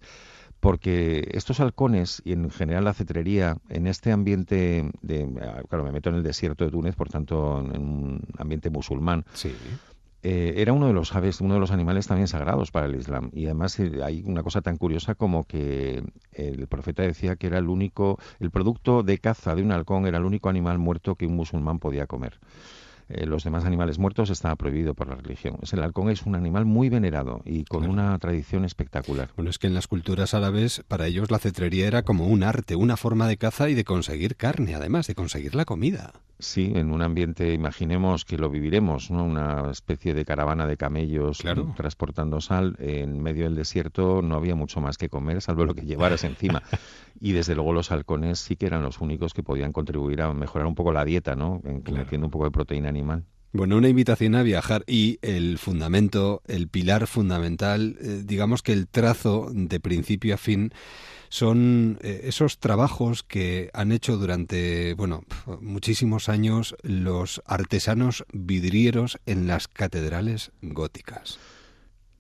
porque estos halcones y en general la cetrería en este ambiente de claro me meto en el desierto de Túnez por tanto en un ambiente musulmán sí. Eh, era uno de los aves, uno de los animales también sagrados para el Islam. Y además eh, hay una cosa tan curiosa como que el profeta decía que era el único, el producto de caza de un halcón era el único animal muerto que un musulmán podía comer. Eh, los demás animales muertos estaba prohibido por la religión. El halcón es un animal muy venerado y con una tradición espectacular. Bueno, es que en las culturas árabes para ellos la cetrería era como un arte, una forma de caza y de conseguir carne, además de conseguir la comida. Sí, en un ambiente, imaginemos que lo viviremos, ¿no? Una especie de caravana de camellos transportando sal. En medio del desierto no había mucho más que comer, salvo lo que llevaras encima. Y desde luego los halcones sí que eran los únicos que podían contribuir a mejorar un poco la dieta, ¿no? Metiendo un poco de proteína animal. Bueno, una invitación a viajar y el fundamento, el pilar fundamental, eh, digamos que el trazo de principio a fin son eh, esos trabajos que han hecho durante, bueno, muchísimos años los artesanos vidrieros en las catedrales góticas.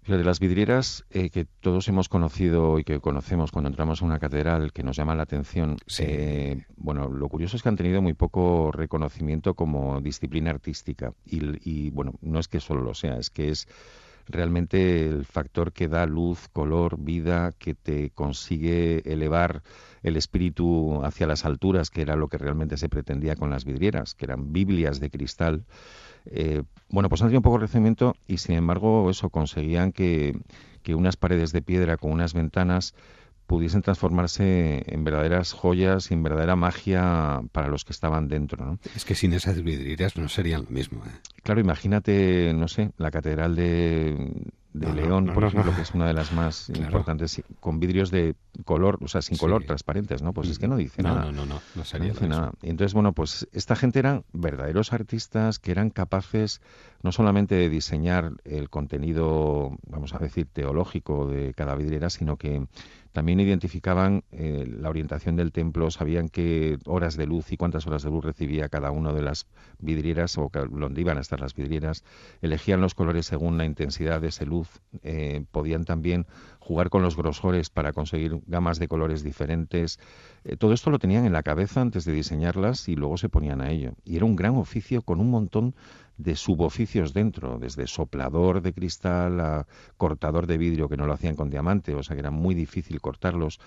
de las vidrieras eh, que todos hemos conocido y que conocemos cuando entramos a una catedral que nos llama la atención, eh, bueno, lo curioso es que han tenido muy poco reconocimiento como disciplina artística y, y bueno, no es que solo lo sea, es que es realmente el factor que da luz, color, vida, que te consigue elevar el espíritu hacia las alturas, que era lo que realmente se pretendía con las vidrieras, que eran Biblias de cristal. Eh, bueno, pues han tenido un poco de recibimiento y sin embargo eso conseguían que, que unas paredes de piedra con unas ventanas pudiesen transformarse en verdaderas joyas y en verdadera magia para los que estaban dentro. ¿no? Es que sin esas vidrieras no serían lo mismo. ¿eh? Claro, imagínate, no sé, la Catedral de, León, por ejemplo, que es una de las más importantes, con vidrios de color, o sea, sin color, transparentes, ¿no? Pues es que no dice nada. No, no, no, no sería dice nada. Y entonces, bueno, pues esta gente eran verdaderos artistas que eran capaces no solamente de diseñar el contenido, vamos a decir, teológico de cada vidriera, sino que también identificaban eh, la orientación del templo, sabían qué horas de luz y cuántas horas de luz recibía cada una de las vidrieras o dónde iban a estar las vidrieras, elegían los colores según la intensidad de esa luz, eh, podían también jugar con los grosores para conseguir gamas de colores diferentes. Eh, todo esto lo tenían en la cabeza antes de diseñarlas y luego se ponían a ello. Y era un gran oficio con un montón de suboficios dentro, desde soplador de cristal a cortador de vidrio, que no lo hacían con diamante, o sea que era muy difícil cortarlos,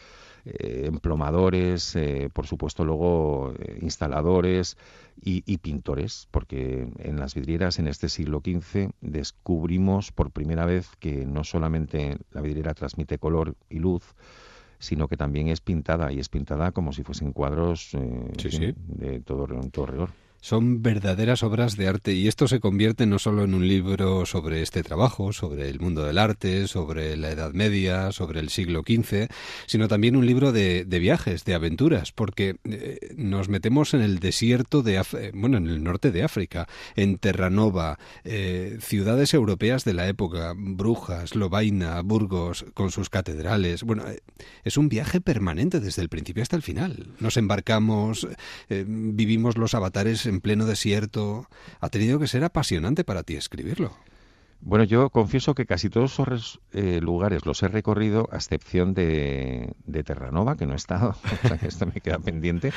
eh, emplomadores, eh, por supuesto luego eh, instaladores y, y, pintores, porque en las vidrieras en este siglo XV descubrimos por primera vez que no solamente la vidriera transmite color y luz, sino que también es pintada y es pintada como si fuesen cuadros de todo, todo rigor son verdaderas obras de arte y esto se convierte no solo en un libro sobre este trabajo, sobre el mundo del arte, sobre la Edad Media, sobre el siglo XV, sino también un libro de, viajes, de aventuras, porque eh, nos metemos en el desierto de, bueno, en el norte de África, en Terranova, eh, ciudades europeas de la época, Brujas, Lovaina, Burgos, con sus catedrales. Bueno, eh, es un viaje permanente desde el principio hasta el final. Nos embarcamos, vivimos los avatares en pleno desierto. Ha tenido que ser apasionante para ti escribirlo. Bueno, yo confieso que casi todos esos eh, lugares los he recorrido, a excepción de, de Terranova, que no he estado, o sea que esto me queda pendiente.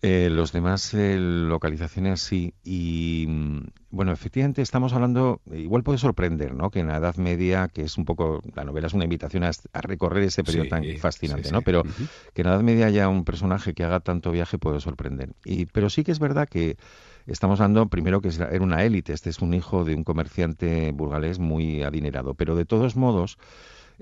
Eh, los demás eh, localizaciones sí. Y mm, bueno, efectivamente estamos hablando, igual puede sorprender, ¿no? Que en la Edad Media, que es un poco, la novela es una invitación a, recorrer ese periodo tan fascinante, ¿no? Pero que en la Edad Media haya un personaje que haga tanto viaje puede sorprender. Y, pero sí que es verdad que estamos hablando primero que era una élite. Este es un hijo de un comerciante burgalés muy adinerado. Pero de todos modos,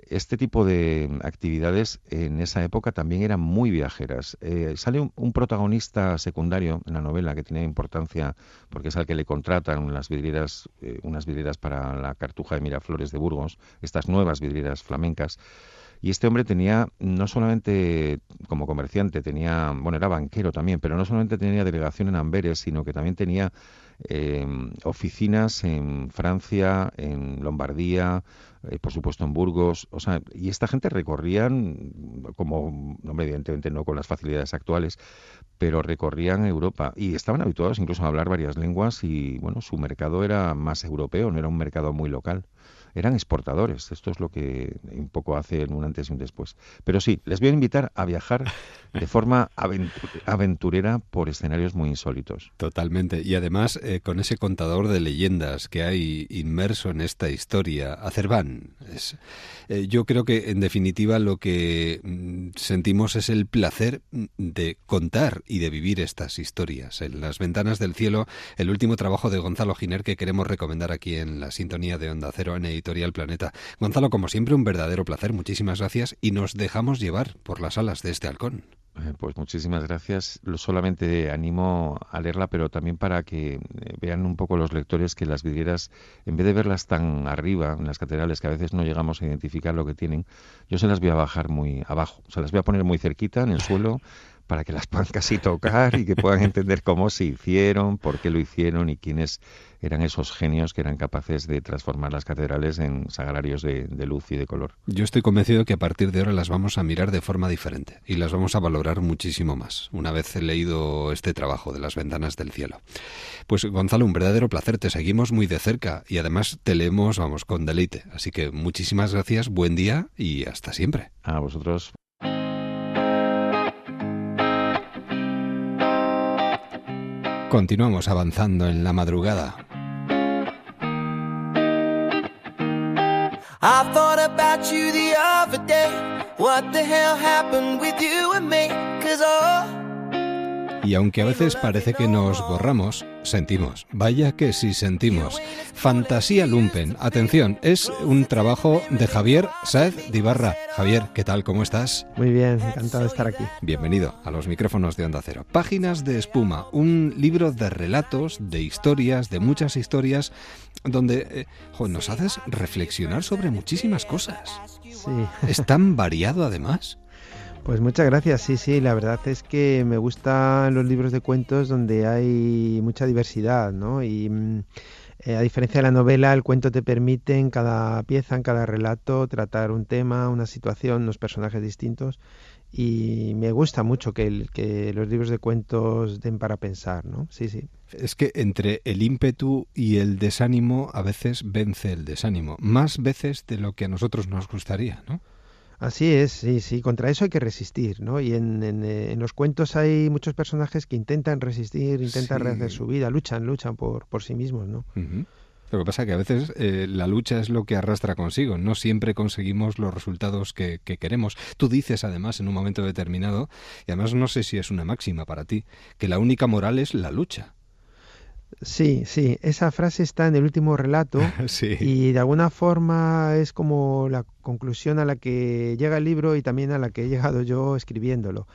este tipo de actividades en esa época también eran muy viajeras. Eh, sale un, protagonista secundario en la novela que tiene importancia porque es al que le contratan las vidrieras, eh, unas vidrieras para la Cartuja de Miraflores de Burgos, estas nuevas vidrieras flamencas. Y este hombre tenía, no solamente como comerciante, tenía, bueno, era banquero también, pero no solamente tenía delegación en Amberes, sino que también tenía eh, oficinas en Francia, en Lombardía, eh, por supuesto en Burgos, o sea, y esta gente recorrían, como, evidentemente no con las facilidades actuales, pero recorrían Europa y estaban habituados incluso a hablar varias lenguas y, bueno, su mercado era más europeo, no era un mercado muy local. Eran exportadores. Esto es lo que un poco hace un antes y un después. Pero sí, les voy a invitar a viajar de forma aventurera por escenarios muy insólitos. Totalmente. Y además, eh, con ese contador de leyendas que hay inmerso en esta historia, Acerván. Es, eh, yo creo que, en definitiva, lo que mm, sentimos es el placer mm, de contar y de vivir estas historias. En Las Ventanas del Cielo, el último trabajo de Gonzalo Giner que queremos recomendar aquí en la sintonía de Onda Cero en Editorial Planeta. Gonzalo, como siempre, un verdadero placer. Muchísimas gracias y nos dejamos llevar por las alas de este halcón. Eh, pues muchísimas gracias. Solamente animo a leerla, pero también para que eh, vean un poco los lectores que las vidrieras, en vez de verlas tan arriba en las catedrales, que a veces no llegamos a identificar lo que tienen, yo se las voy a bajar muy abajo. Se las voy a poner muy cerquita en el suelo para que las puedan casi tocar y que puedan entender cómo se hicieron, por qué lo hicieron y quiénes eran esos genios que eran capaces de transformar las catedrales en sagrarios de, luz y de color. Yo estoy convencido que a partir de ahora las vamos a mirar de forma diferente y las vamos a valorar muchísimo más, una vez he leído este trabajo de las ventanas del cielo. Pues Gonzalo, un verdadero placer, te seguimos muy de cerca y además te leemos, vamos, con deleite. Así que muchísimas gracias, buen día y hasta siempre. A vosotros. Continuamos avanzando en la madrugada. I thought about you the other day. What the hell happened with you and me? Cause oh y aunque a veces parece que nos borramos, sentimos. Vaya que sí sentimos. Fantasía Lumpen. Atención, es un trabajo de Javier Saez Dibarra. Javier, ¿qué tal? ¿Cómo estás? Muy bien, encantado de estar aquí. Bienvenido a los micrófonos de Onda Cero. Páginas de Espuma, un libro de relatos, de historias, de muchas historias, donde eh, nos haces reflexionar sobre muchísimas cosas. Sí. Es tan variado además. Pues muchas gracias, sí, sí, la verdad es que me gustan los libros de cuentos donde hay mucha diversidad, ¿no? Y mm, eh, a diferencia de la novela, el cuento te permite en cada pieza, en cada relato, tratar un tema, una situación, unos personajes distintos. Y me gusta mucho que, que los libros de cuentos den para pensar, ¿no? Sí, sí. Es que entre el ímpetu y el desánimo a veces vence el desánimo, más veces de lo que a nosotros nos gustaría, ¿no? Así es, sí, sí, contra eso hay que resistir, ¿no? Y en, en, eh, los cuentos hay muchos personajes que intentan resistir, intentan rehacer su vida, luchan, luchan por, por sí mismos, ¿no? Lo que pasa es que a veces eh, la lucha es lo que arrastra consigo. No siempre conseguimos los resultados que, que, queremos. Tú dices, además, en un momento determinado, y además no sé si es una máxima para ti, que la única moral es la lucha. Sí, sí, esa frase está en el último relato y de alguna forma es como la conclusión a la que llega el libro y también a la que he llegado yo escribiéndolo.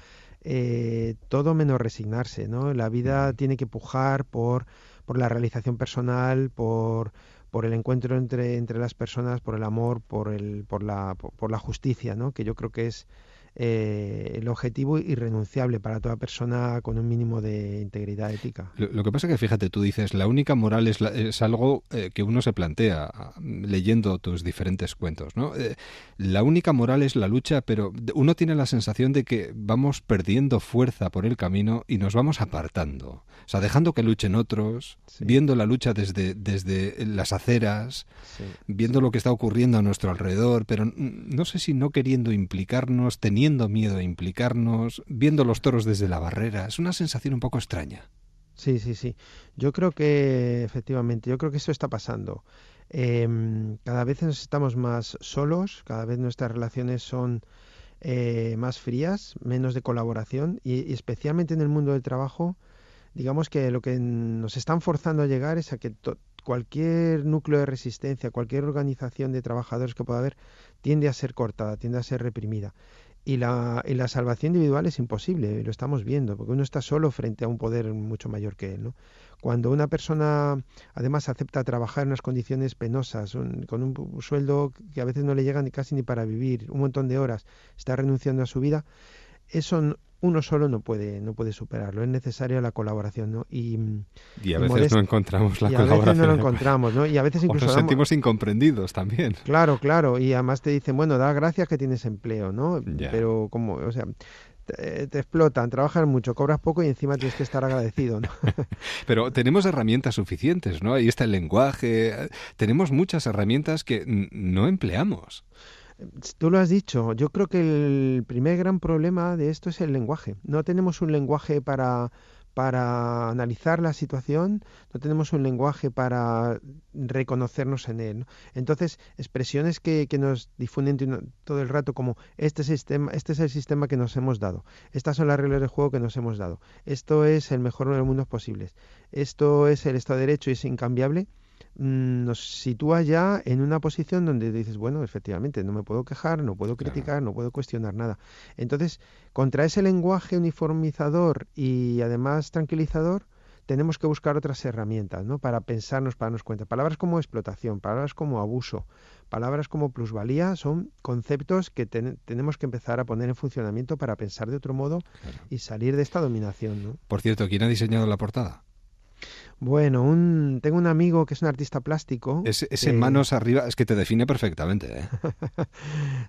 Eh, todo menos resignarse, ¿no? La vida tiene que pujar por, por la realización personal, por, por el encuentro entre, entre las personas, por el amor, por, el, por, la, por la justicia, ¿no? Que yo creo que es eh, el objetivo irrenunciable para toda persona con un mínimo de integridad ética. Lo, que pasa es que, fíjate, tú dices, la única moral es, es algo eh, que uno se plantea ah, leyendo tus diferentes cuentos, ¿no? Eh, la única moral es la lucha, pero uno tiene la sensación de que vamos perdiendo fuerza por el camino y nos vamos apartando. O sea, dejando que luchen otros, viendo la lucha desde, desde las aceras, viendo lo que está ocurriendo a nuestro alrededor, pero no sé si no queriendo implicarnos, teniendo teniendo miedo a implicarnos, viendo los toros desde la barrera. Es una sensación un poco extraña. Sí, sí, sí. Yo creo que efectivamente, yo creo que eso está pasando. Em, cada vez nos estamos más solos, cada vez nuestras relaciones son eh, más frías, menos de colaboración y, especialmente en el mundo del trabajo, digamos que lo que nos están forzando a llegar es a que cualquier núcleo de resistencia, cualquier organización de trabajadores que pueda haber, tiende a ser cortada, tiende a ser reprimida. Y la, y la salvación individual es imposible, lo estamos viendo, porque uno está solo frente a un poder mucho mayor que él. ¿no? Cuando una persona además acepta trabajar en unas condiciones penosas, con un sueldo que a veces no le llega ni casi ni para vivir, un montón de horas, está renunciando a su vida, eso uno solo no puede no puede superarlo es necesaria la colaboración no y, y a veces no encontramos la y colaboración a veces no lo encontramos no y a veces incluso nos sentimos incomprendidos también claro claro y además te dicen bueno da gracias que tienes empleo no pero como o sea te, te explotan, trabajas mucho, cobras poco y encima tienes que estar agradecido. ¿no? Pero tenemos herramientas suficientes, ¿no? Ahí está el lenguaje, tenemos muchas herramientas que no empleamos. Tú lo has dicho, yo creo que el primer gran problema de esto es el lenguaje. No tenemos un lenguaje para, para analizar la situación, no tenemos un lenguaje para reconocernos en él. ¿no? Entonces, expresiones que, que nos difunden todo el rato como este sistema, este es el sistema que nos hemos dado, estas son las reglas de juego que nos hemos dado, esto es el mejor de los mundos posibles, esto es el Estado de Derecho y es incambiable, nos sitúa ya en una posición donde dices, bueno, efectivamente, no me puedo quejar, no puedo criticar, no puedo cuestionar nada. Entonces, contra ese lenguaje uniformizador y además tranquilizador, tenemos que buscar otras herramientas, ¿no? Para pensarnos, para darnos cuenta. Palabras como explotación, palabras como abuso, palabras como plusvalía son conceptos que ten- tenemos que empezar a poner en funcionamiento para pensar de otro modo y salir de esta dominación, ¿no? Por cierto, ¿quién ha diseñado la portada? Bueno, un, tengo un amigo que es un artista plástico. Ese, ese que- manos arriba es que te define perfectamente. ¿eh?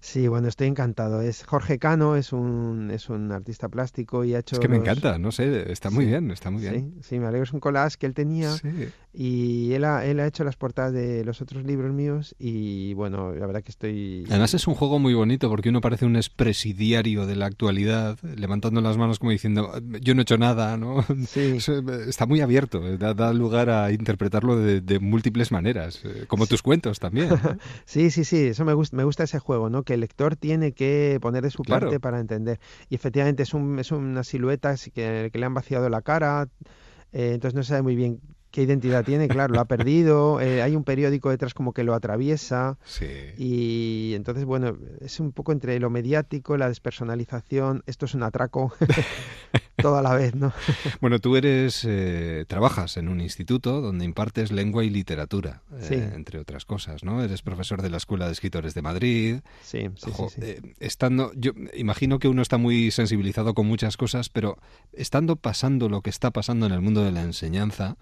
Sí, bueno, estoy encantado. Es Jorge Cano, es un, es un artista plástico y ha hecho. Es que me los- encanta, no sé, está muy Sí, bien, está muy bien. Sí, sí, me alegro. Es un collage que él tenía Sí. y él ha, él ha hecho las portadas de los otros libros míos y bueno, la verdad que estoy... Además es un juego muy bonito porque uno parece un expresidiario de la actualidad, levantando las manos como diciendo, yo no he hecho nada, ¿no? Sí. Eh, Está muy abierto, eh, da, da lugar a interpretarlo de, de múltiples maneras, eh, como tus cuentos también. ¿no? Sí, sí, sí, eso me gusta, me gusta ese juego, ¿no? Que el lector tiene que poner de su Claro. parte para entender. Y efectivamente es, un, es una silueta así que, que le han vaciado la cara, eh, entonces no se sabe muy bien qué identidad tiene, claro, lo ha perdido, eh, hay un periódico detrás como que lo atraviesa. Sí. Y entonces, bueno, es un poco entre lo mediático, la despersonalización, esto es un atraco, todo a la vez, ¿no? Bueno, tú eres, eh, trabajas en un instituto donde impartes lengua y literatura, eh, Sí. entre otras cosas, ¿no? Eres profesor de la Escuela de Escritores de Madrid. Sí, sí, sí, sí. estando, yo imagino que uno está muy sensibilizado con muchas cosas, pero estando pasando lo que está pasando en el mundo de la enseñanza,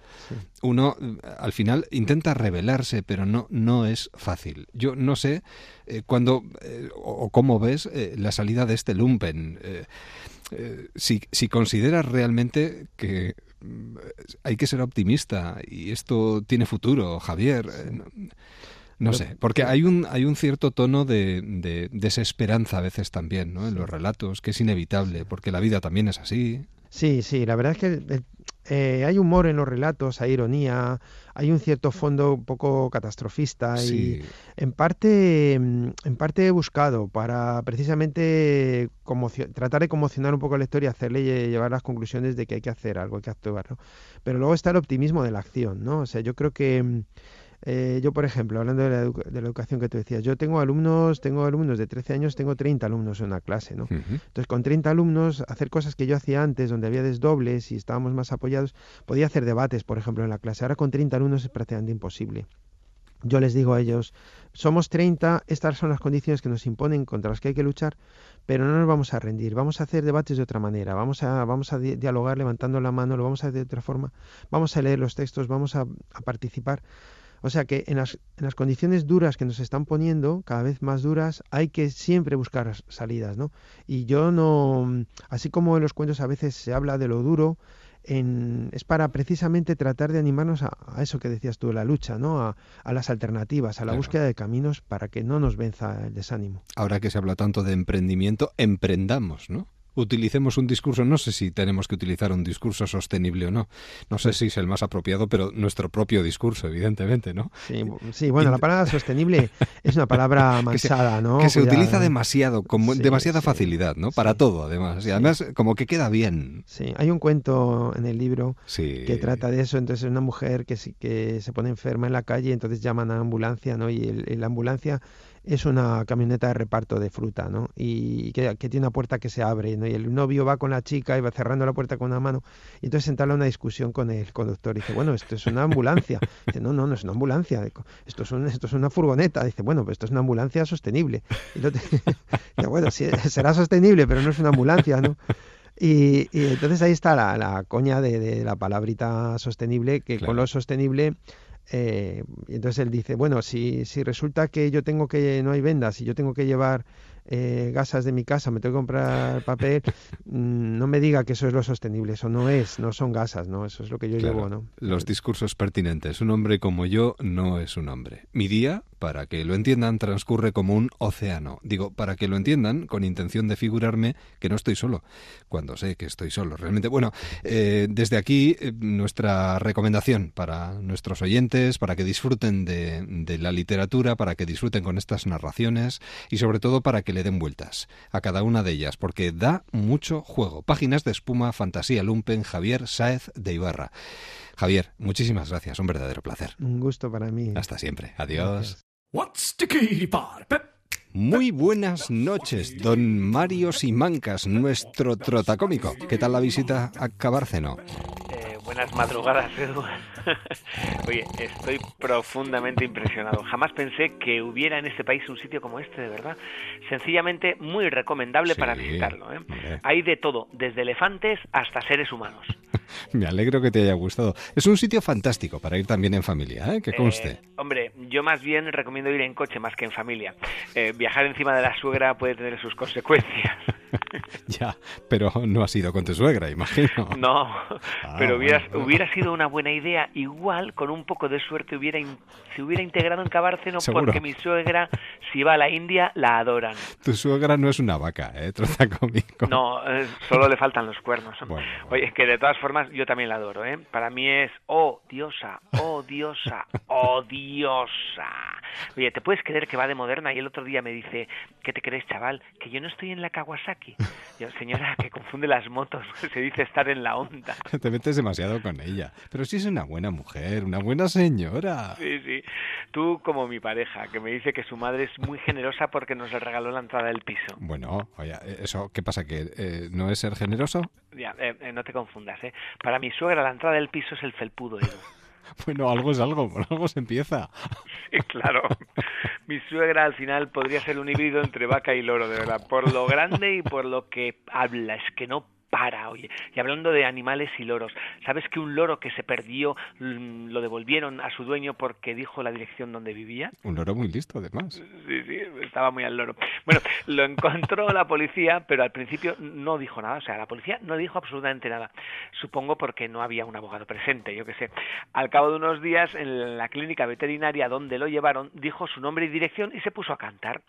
uno al final intenta revelarse, pero no, no es fácil. Yo no sé eh, cuándo eh, o, cómo ves eh, la salida de este lumpen. eh, si, si consideras realmente que mm, hay que ser optimista y esto tiene futuro, Javier. no, sé, porque hay un, hay un cierto tono de, de desesperanza a veces también, ¿no? En los relatos, que es inevitable, porque la vida también es así. Sí, sí, la verdad es que eh, hay humor en los relatos, hay ironía, hay un cierto fondo un poco catastrofista y Sí. en parte, mm, en parte buscado para precisamente tratar de conmocionar un poco al lector y hacerle lle- llevar las conclusiones de que hay que hacer algo, hay que actuar, ¿no? Pero luego está el optimismo de la acción, ¿no? O sea, yo creo que mm, eh, yo, por ejemplo, hablando de la, de la educación que tú decías, yo tengo alumnos, tengo alumnos de 13 años, tengo 30 alumnos en una clase, ¿no? Entonces, con 30 alumnos, hacer cosas que yo hacía antes, donde había desdobles y estábamos más apoyados, podía hacer debates, por ejemplo, en la clase. Ahora con 30 alumnos es prácticamente imposible. Yo les digo a ellos, somos 30, estas son las condiciones que nos imponen, contra las que hay que luchar, pero no nos vamos a rendir, vamos a hacer debates de otra manera, vamos a, vamos a di- dialogar levantando la mano, lo vamos a hacer de otra forma, vamos a leer los textos, vamos a, a participar. O sea que en las, en las condiciones duras que nos están poniendo, cada vez más duras, hay que siempre buscar salidas, ¿no? Y yo no, así como en los cuentos a veces se habla de lo duro, en- es para precisamente tratar de animarnos a, a eso que decías tú, la lucha, ¿no? A, a las alternativas, a la Claro. búsqueda de caminos para que no nos venza el desánimo. Ahora que se habla tanto de emprendimiento, emprendamos, ¿no? Utilicemos un discurso, no sé si tenemos que utilizar un discurso sostenible o no, no sé si es el más apropiado, pero nuestro propio discurso, evidentemente, ¿no? Sí, sí, bueno, la palabra sostenible es una palabra mansada, ¿no? que se Cuidado. utiliza demasiado, con Sí, demasiada sí, facilidad, ¿no? Para todo, además. Y además, como que queda bien. Sí, hay un cuento en el libro que trata de eso. Entonces, una mujer que, que se pone enferma en la calle, entonces llaman a la ambulancia, ¿no? Y, el- y la ambulancia es una camioneta de reparto de fruta, ¿no? Y que, que tiene una puerta que se abre, ¿no? Y el novio va con la chica y va cerrando la puerta con una mano. Y entonces entabla una discusión con el conductor. Y dice, bueno, esto es una ambulancia. Dice, no, no, no es una ambulancia. Esto es, un- esto es una furgoneta. Dice, bueno, pues esto es una ambulancia sostenible. Y otro dice, bueno, sí, será sostenible, pero no es una ambulancia, ¿no? Y, y entonces ahí está la, la coña de, de la palabrita sostenible, que Claro. con lo sostenible, eh, y entonces él dice, bueno, si, si resulta que yo tengo que, no hay vendas, y yo tengo que llevar eh, gasas de mi casa, me tengo que comprar papel, mm, no me diga que eso es lo sostenible, eso no es, no son gasas, ¿no? Eso es lo que yo llevo, ¿no? Los discursos pertinentes. Un hombre como yo no es un hombre. Mi día, para que lo entiendan, transcurre como un océano. Digo, para que lo entiendan, con intención de figurarme que no estoy solo, cuando sé que estoy solo. Realmente, bueno, eh, desde aquí eh, nuestra recomendación para nuestros oyentes, para que disfruten de, de la literatura, para que disfruten con estas narraciones y sobre todo para que le den vueltas a cada una de ellas, porque da mucho juego. Páginas de espuma, fantasía lumpen, Javier Sáez de Ibarra. Javier, muchísimas gracias, un verdadero placer. Un gusto para mí. Hasta siempre. Adiós. The key part? Pep? Muy buenas noches, don Mario Simancas, nuestro trotacómico. ¿Qué tal la visita a Cabárceno? Eh, buenas madrugadas, Edu. Oye, estoy profundamente impresionado. Jamás pensé que hubiera en este país un sitio como este, de verdad. Sencillamente muy recomendable para visitarlo. ¿eh? Hay de todo, desde elefantes hasta seres humanos. Me alegro que te haya gustado. Es un sitio fantástico para ir también en familia, ¿eh? que conste. Eh, hombre, yo más bien recomiendo ir en coche más que en familia. Eh, viajar encima de la suegra puede tener sus consecuencias. Ya, pero no has ido con tu suegra, imagino. No, Ah, pero hubieras- bueno. hubiera sido una buena idea. Igual, con un poco de suerte, hubiera in- se hubiera integrado en Cabárceno Seguro. porque mi suegra, si va a la India, la adoran. Tu suegra no es una vaca, ¿eh? Trotacómico. No, eh, solo le faltan los cuernos. Bueno, Oye, que de todas formas yo también la adoro, ¿eh? Para mí es, oh, diosa, oh, diosa, oh, diosa. Oye, ¿te puedes creer que va de moderna? Y el otro día me dice, ¿qué te crees, chaval? Que yo no estoy en la Kawasaki. Yo, señora, que confunde las motos. Se dice estar en la Honda. Te metes demasiado con ella. Pero sí es una buena mujer, una buena señora. Sí, sí. Tú como mi pareja, que me dice que su madre es muy generosa porque nos le regaló la entrada del piso. Bueno, oye, ¿eso qué pasa? ¿Que eh, no es ser generoso? Ya, eh, eh, no te confundas, ¿eh? Para mi suegra la entrada del piso es el felpudo, Edu. Bueno, algo es algo, por algo se empieza. Claro. Mi suegra al final podría ser un híbrido entre vaca y loro, de verdad. Por lo grande y por lo que habla. Es que no para, oye. Y hablando de animales y loros, ¿sabes que un loro que se perdió mm, lo devolvieron a su dueño porque dijo la dirección donde vivía? Un loro muy listo, además. Sí, sí, estaba muy al loro. Bueno, lo encontró la policía, pero al principio no dijo nada. O sea, la policía no dijo absolutamente nada. Supongo porque no había un abogado presente, yo qué sé. Al cabo de unos días, en la clínica veterinaria donde lo llevaron, dijo su nombre y dirección y se puso a cantar.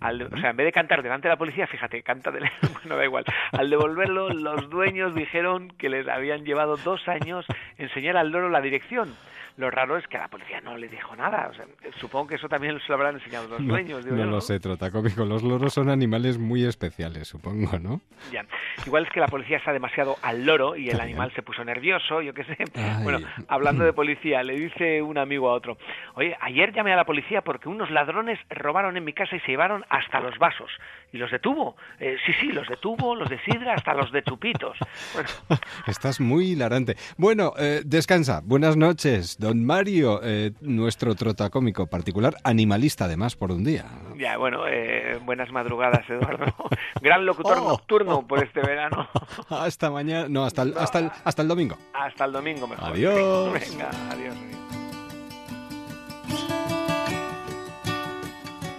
Al- o sea, en vez de cantar delante de la policía, fíjate, canta de... Bueno, da igual. Al devolverlo, los dueños dijeron que les habían llevado dos años enseñar al loro la dirección. Lo raro es que a la policía no le dijo nada. O sea, supongo que eso también se lo habrán enseñado los No, dueños. digo no yo, lo sé, Trotacómico. Los loros son animales muy especiales, supongo, ¿no? Ya. Igual es que la policía está demasiado al loro y el También. animal se puso nervioso, yo qué sé. Ay. Bueno, hablando de policía, le dice un amigo a otro, oye, ayer llamé a la policía porque unos ladrones robaron en mi casa y se llevaron hasta los vasos. ¿Y los detuvo? "Eh, sí, sí, los detuvo, los de sidra, hasta los de chupitos. Bueno, Estás muy hilarante. Bueno, eh, descansa. Buenas noches, don Mario, eh, nuestro trotacómico particular, animalista además por un día. ya, bueno, eh, buenas madrugadas, Eduardo. Gran locutor Oh. nocturno por este verano. Hasta mañana, no, hasta el, hasta el, hasta el domingo. Hasta el domingo mejor. Adiós. Venga, adiós.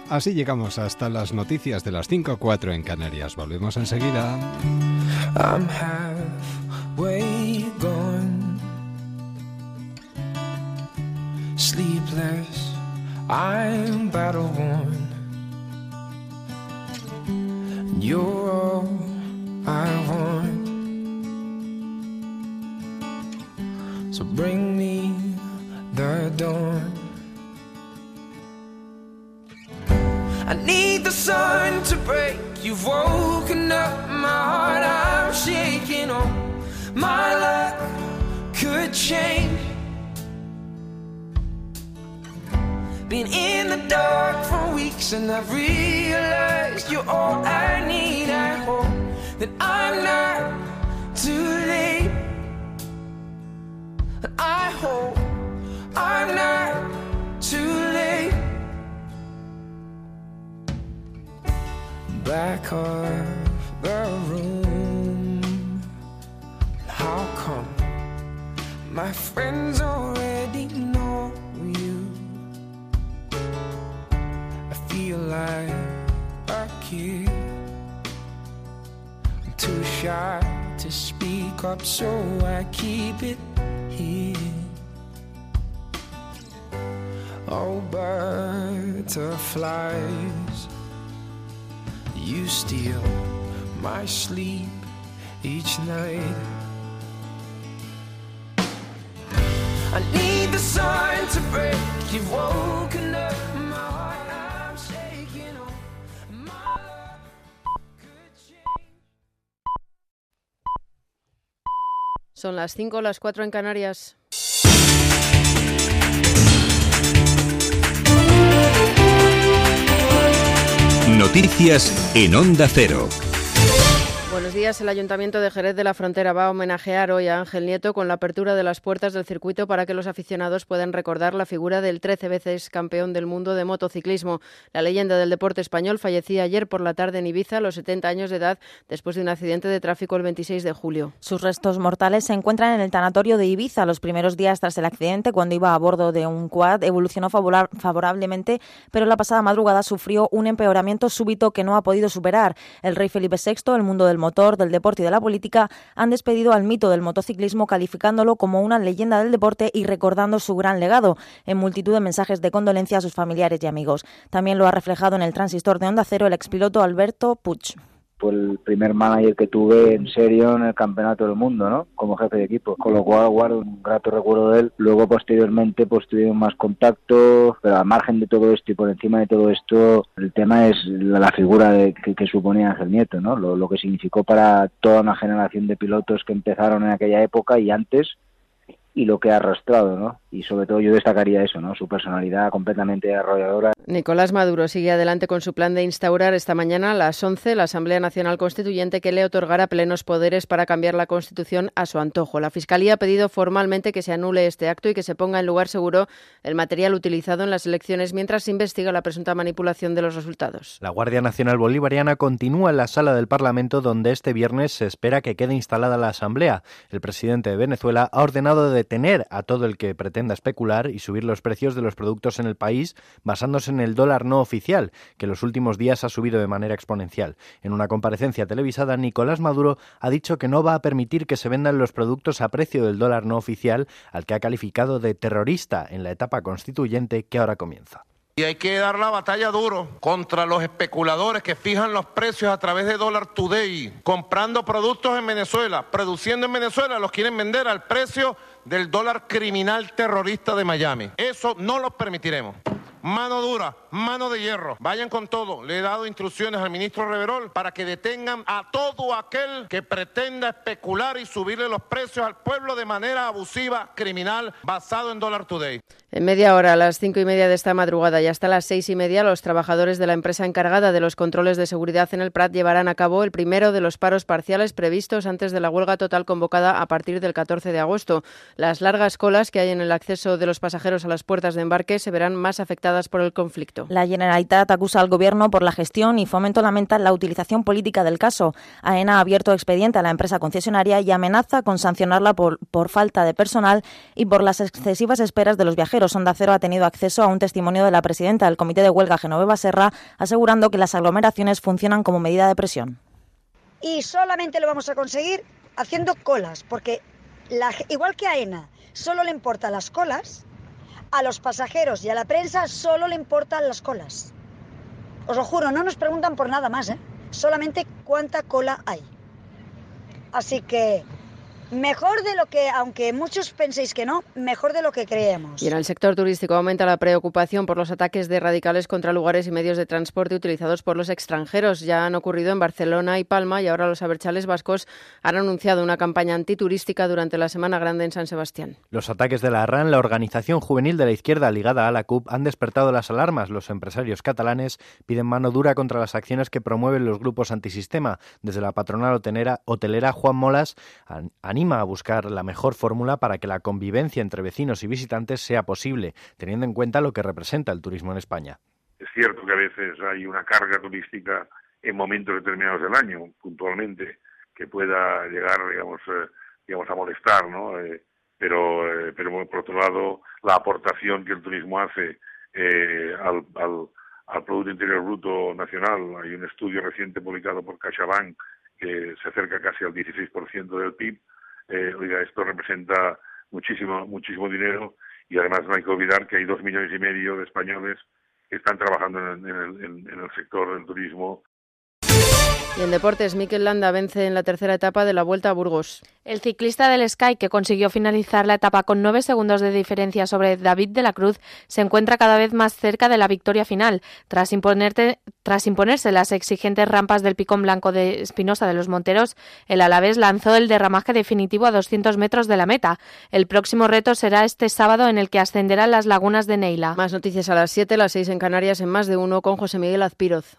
Así llegamos hasta las noticias de las 5 o 4 en Canarias. Volvemos enseguida. I'm halfway gone. Sleepless, I'm battle worn. You're weeks and I've realized you're all I need. I hope that I'm not too late. I hope I'm not too late. back of the room. How come my friends speak up, so I keep it here. Oh, butterflies, you steal my sleep each night. I need the sun to break. You've woken up Son las 5 o las 4 en Canarias. Noticias en Onda Cero. Buenos días. El Ayuntamiento de Jerez de la Frontera va a homenajear hoy a Ángel Nieto con la apertura de las puertas del circuito para que los aficionados puedan recordar la figura del 13 veces campeón del mundo de motociclismo. La leyenda del deporte español fallecía ayer por la tarde en Ibiza a los 70 años de edad después de un accidente de tráfico el 26 de julio. Sus restos mortales se encuentran en el tanatorio de Ibiza. Los primeros días tras el accidente, cuando iba a bordo de un quad, evolucionó favora- favorablemente, pero la pasada madrugada sufrió un empeoramiento súbito que no ha podido superar. El rey Felipe VI, el mundo del motor, del deporte y de la política han despedido al mito del motociclismo calificándolo como una leyenda del deporte y recordando su gran legado en multitud de mensajes de condolencia a sus familiares y amigos. También lo ha reflejado en el transistor de Onda Cero el expiloto Alberto Puig. Fue el primer manager que tuve en serio en el campeonato del mundo, ¿no? Como jefe de equipo, con lo cual guardo un grato recuerdo de él. Luego, posteriormente, pues tuvimos más contacto, pero al margen de todo esto y por encima de todo esto, el tema es la, la figura de- que, que suponía Ángel Nieto, ¿no? Lo, lo que significó para toda una generación de pilotos que empezaron en aquella época y antes, y lo que ha arrastrado, ¿no? Y sobre todo yo destacaría eso, ¿no? Su personalidad completamente arrolladora. Nicolás Maduro sigue adelante con su plan de instaurar esta mañana a las 11 la Asamblea Nacional Constituyente que le otorgará plenos poderes para cambiar la Constitución a su antojo. La Fiscalía ha pedido formalmente que se anule este acto y que se ponga en lugar seguro el material utilizado en las elecciones mientras se investiga la presunta manipulación de los resultados. La Guardia Nacional Bolivariana continúa en la sala del Parlamento donde este viernes se espera que quede instalada la Asamblea. El presidente de Venezuela ha ordenado detener a todo el que pretenda especular y subir los precios de los productos en el país basándose en el dólar no oficial, que en los últimos días ha subido de manera exponencial. En una comparecencia televisada, Nicolás Maduro ha dicho que no va a permitir que se vendan los productos a precio del dólar no oficial, al que ha calificado de terrorista en la etapa constituyente que ahora comienza. Y hay que dar la batalla duro contra los especuladores que fijan los precios a través de Dollar Today, comprando productos en Venezuela, produciendo en Venezuela, los quieren vender al precio del dólar criminal terrorista de Miami. Eso no lo permitiremos. Mano dura, mano de hierro. Vayan con todo. Le he dado instrucciones al ministro Reverol para que detengan a todo aquel que pretenda especular y subirle los precios al pueblo de manera abusiva, criminal, basado en Dollar Today. En media hora, a las cinco y media de esta madrugada y hasta las seis y media, los trabajadores de la empresa encargada de los controles de seguridad en el Prat llevarán a cabo el primero de los paros parciales previstos antes de la huelga total convocada a partir del 14 de agosto. Las largas colas que hay en el acceso de los pasajeros a las puertas de embarque se verán más afectadas por el conflicto. La Generalitat acusa al Gobierno por la gestión y Fomento lamenta la utilización política del caso. AENA ha abierto expediente a la empresa concesionaria y amenaza con sancionarla por, por falta de personal y por las excesivas esperas de los viajeros. Onda Cero ha tenido acceso a un testimonio de la presidenta del Comité de Huelga, Genoveva Serra, asegurando que las aglomeraciones funcionan como medida de presión. y solamente lo vamos a conseguir haciendo colas, porque la igual que a ENA solo le importan las colas, a los pasajeros y a la prensa solo le importan las colas. Os lo juro, no nos preguntan por nada más, ¿eh? solamente cuánta cola hay. Así que mejor de lo que, aunque muchos penséis que no, mejor de lo que creemos. Y en el sector turístico aumenta la preocupación por los ataques de radicales contra lugares y medios de transporte utilizados por los extranjeros. Ya han ocurrido en Barcelona y Palma y ahora los aberchales vascos han anunciado una campaña antiturística durante la Semana Grande en San Sebastián. Los ataques de la RAN, la organización juvenil de la izquierda ligada a la CUP, han despertado las alarmas. Los empresarios catalanes piden mano dura contra las acciones que promueven los grupos antisistema. Desde la patronal hotelera, hotelera Juan Molas an- anima a buscar la mejor fórmula para que la convivencia entre vecinos y visitantes sea posible, teniendo en cuenta lo que representa el turismo en España. Es cierto que a veces hay una carga turística en momentos determinados del año, puntualmente, que pueda llegar, digamos, eh, digamos a molestar, ¿no? Eh, pero, eh, pero por otro lado, la aportación que el turismo hace al, al, al Producto Interior Bruto Nacional. Hay un estudio reciente publicado por CaixaBank que se acerca casi al 16% del PIB. Eh, oiga, esto representa muchísimo, muchísimo dinero y además no hay que olvidar que hay dos millones y medio de españoles que están trabajando en, en el sector del turismo y en deportes, Mikel Landa vence en la tercera etapa de la Vuelta a Burgos. El ciclista del Sky, que consiguió finalizar la etapa con nueve segundos de diferencia sobre David de la Cruz, se encuentra cada vez más cerca de la victoria final. Tras, tras imponerse las exigentes rampas del picón blanco de Espinosa de los Monteros, el Alavés lanzó el derramaje definitivo a 200 metros de la meta. El próximo reto será este sábado en el que ascenderán las lagunas de Neila. Más noticias a las 7, las 6 en Canarias, en más de uno con José Miguel Azpiroz.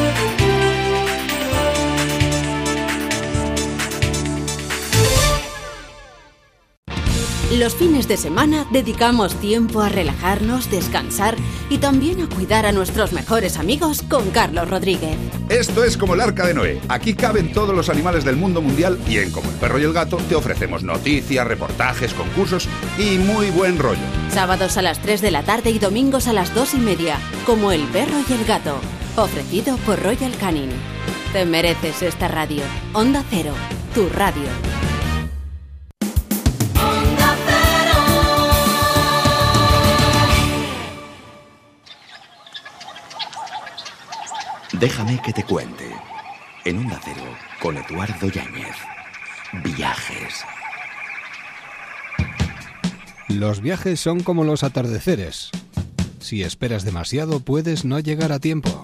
Los fines de semana dedicamos tiempo a relajarnos, descansar y también a cuidar a nuestros mejores amigos con Carlos Rodríguez. Esto es como el arca de Noé. Aquí caben todos los animales del mundo mundial y en Como el perro y el gato te ofrecemos noticias, reportajes, concursos y muy buen rollo. Sábados a las 3 de la tarde y domingos a las 2 y media. Como el perro y el gato. Ofrecido por Royal Canin. Te mereces esta radio. Onda Cero, tu radio. Déjame que te cuente. En un Cero, con Eduardo Yáñez. Viajes. Los viajes son como los atardeceres. Si esperas demasiado, puedes no llegar a tiempo.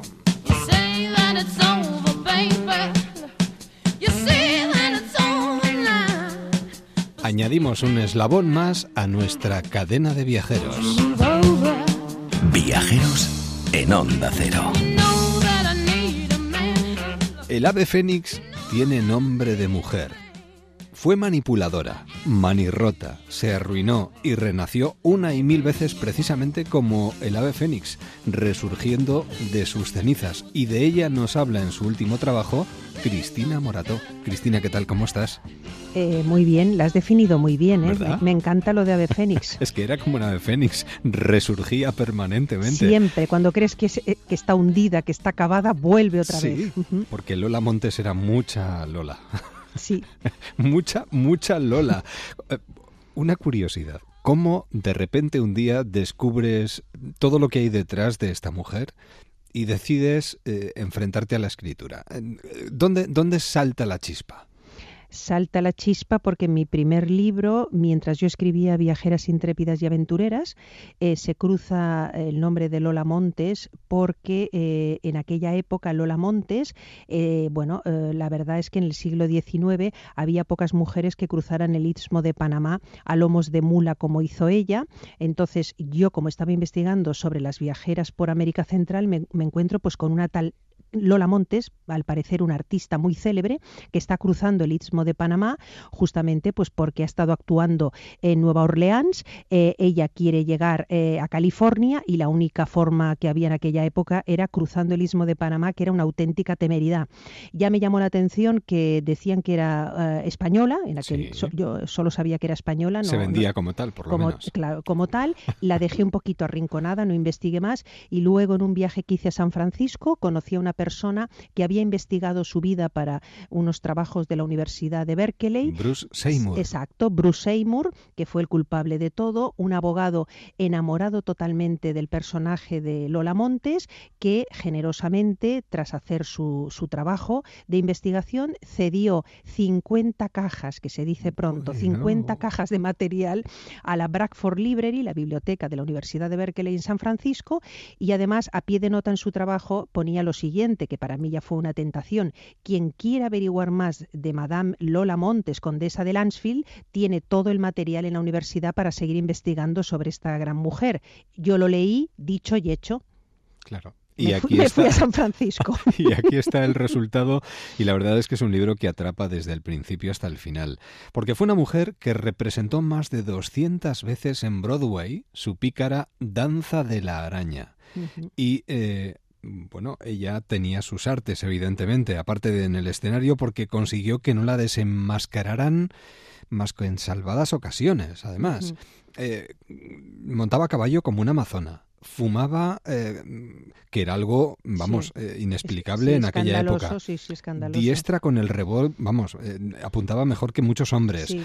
Añadimos un eslabón más a nuestra cadena de viajeros. Viajeros en Onda Cero. El ave fénix tiene nombre de mujer. Fue manipuladora, manirrota, se arruinó y renació una y mil veces precisamente como el ave fénix, resurgiendo de sus cenizas. Y de ella nos habla en su último trabajo Cristina Morató. Cristina, ¿qué tal? ¿Cómo estás? Eh, muy bien, la has definido muy bien, ¿eh? Me, encanta lo de ave fénix. es que era como una ave fénix, resurgía permanentemente. Siempre, cuando crees que, eh, que está hundida, que está acabada, vuelve otra vez. Porque Lola Montes era mucha Lola. Mucha, mucha Lola. Eh, una curiosidad. ¿Cómo de repente un día descubres todo lo que hay detrás de esta mujer y decides enfrentarte a la escritura? ¿Dónde, ¿Dónde salta la chispa? Salta la chispa porque en mi primer libro, mientras yo escribía Viajeras intrépidas y aventureras, eh, se cruza el nombre de Lola Montes porque eh, en aquella época Lola Montes, eh, bueno, la verdad es que en el siglo XIX había pocas mujeres que cruzaran el istmo de Panamá a lomos de mula como hizo ella. Entonces yo, como estaba investigando sobre las viajeras por América Central, me, me encuentro pues con una tal Lola Montes, al parecer una artista muy célebre, que está cruzando el Istmo de Panamá, justamente pues porque ha estado actuando en Nueva Orleans. Eh, ella quiere llegar eh, a California y la única forma que había en aquella época era cruzando el Istmo de Panamá, que era una auténtica temeridad. Ya me llamó la atención que decían que era eh, española, en aquel yo solo sabía que era española. Se vendía como tal, por lo como, menos. Claro, como tal, la dejé un poquito arrinconada, no investigué más y luego en un viaje que hice a San Francisco conocí a una persona que había investigado su vida para unos trabajos de la Universidad de Berkeley. Bruce Seymour. Exacto, Bruce Seymour, que fue el culpable de todo, un abogado enamorado totalmente del personaje de Lola Montes, que generosamente, tras hacer su, su trabajo de investigación, cedió 50 cajas, que se dice pronto, 50 cajas de material a la Bradford Library, la biblioteca de la Universidad de Berkeley en San Francisco, y además a pie de nota en su trabajo ponía lo siguiente que para mí ya fue una tentación. Quien quiera averiguar más de Madame Lola Montes, condesa de Lansfield, tiene todo el material en la universidad para seguir investigando sobre esta gran mujer. Yo lo leí, dicho y hecho. Claro. Y aquí fui a San Francisco. y aquí está el resultado y la verdad es que es un libro que atrapa desde el principio hasta el final. Porque fue una mujer que representó más de 200 veces en Broadway su pícara Danza de la Araña. Y eh, bueno, ella tenía sus artes, evidentemente, aparte de en el escenario, porque consiguió que no la desenmascararan más que en salvadas ocasiones, además. eh, montaba a caballo como una amazona fumaba, eh, que era algo, vamos, eh, inexplicable en aquella época. Sí, sí, Diestra con el revólver, vamos, eh, apuntaba mejor que muchos hombres.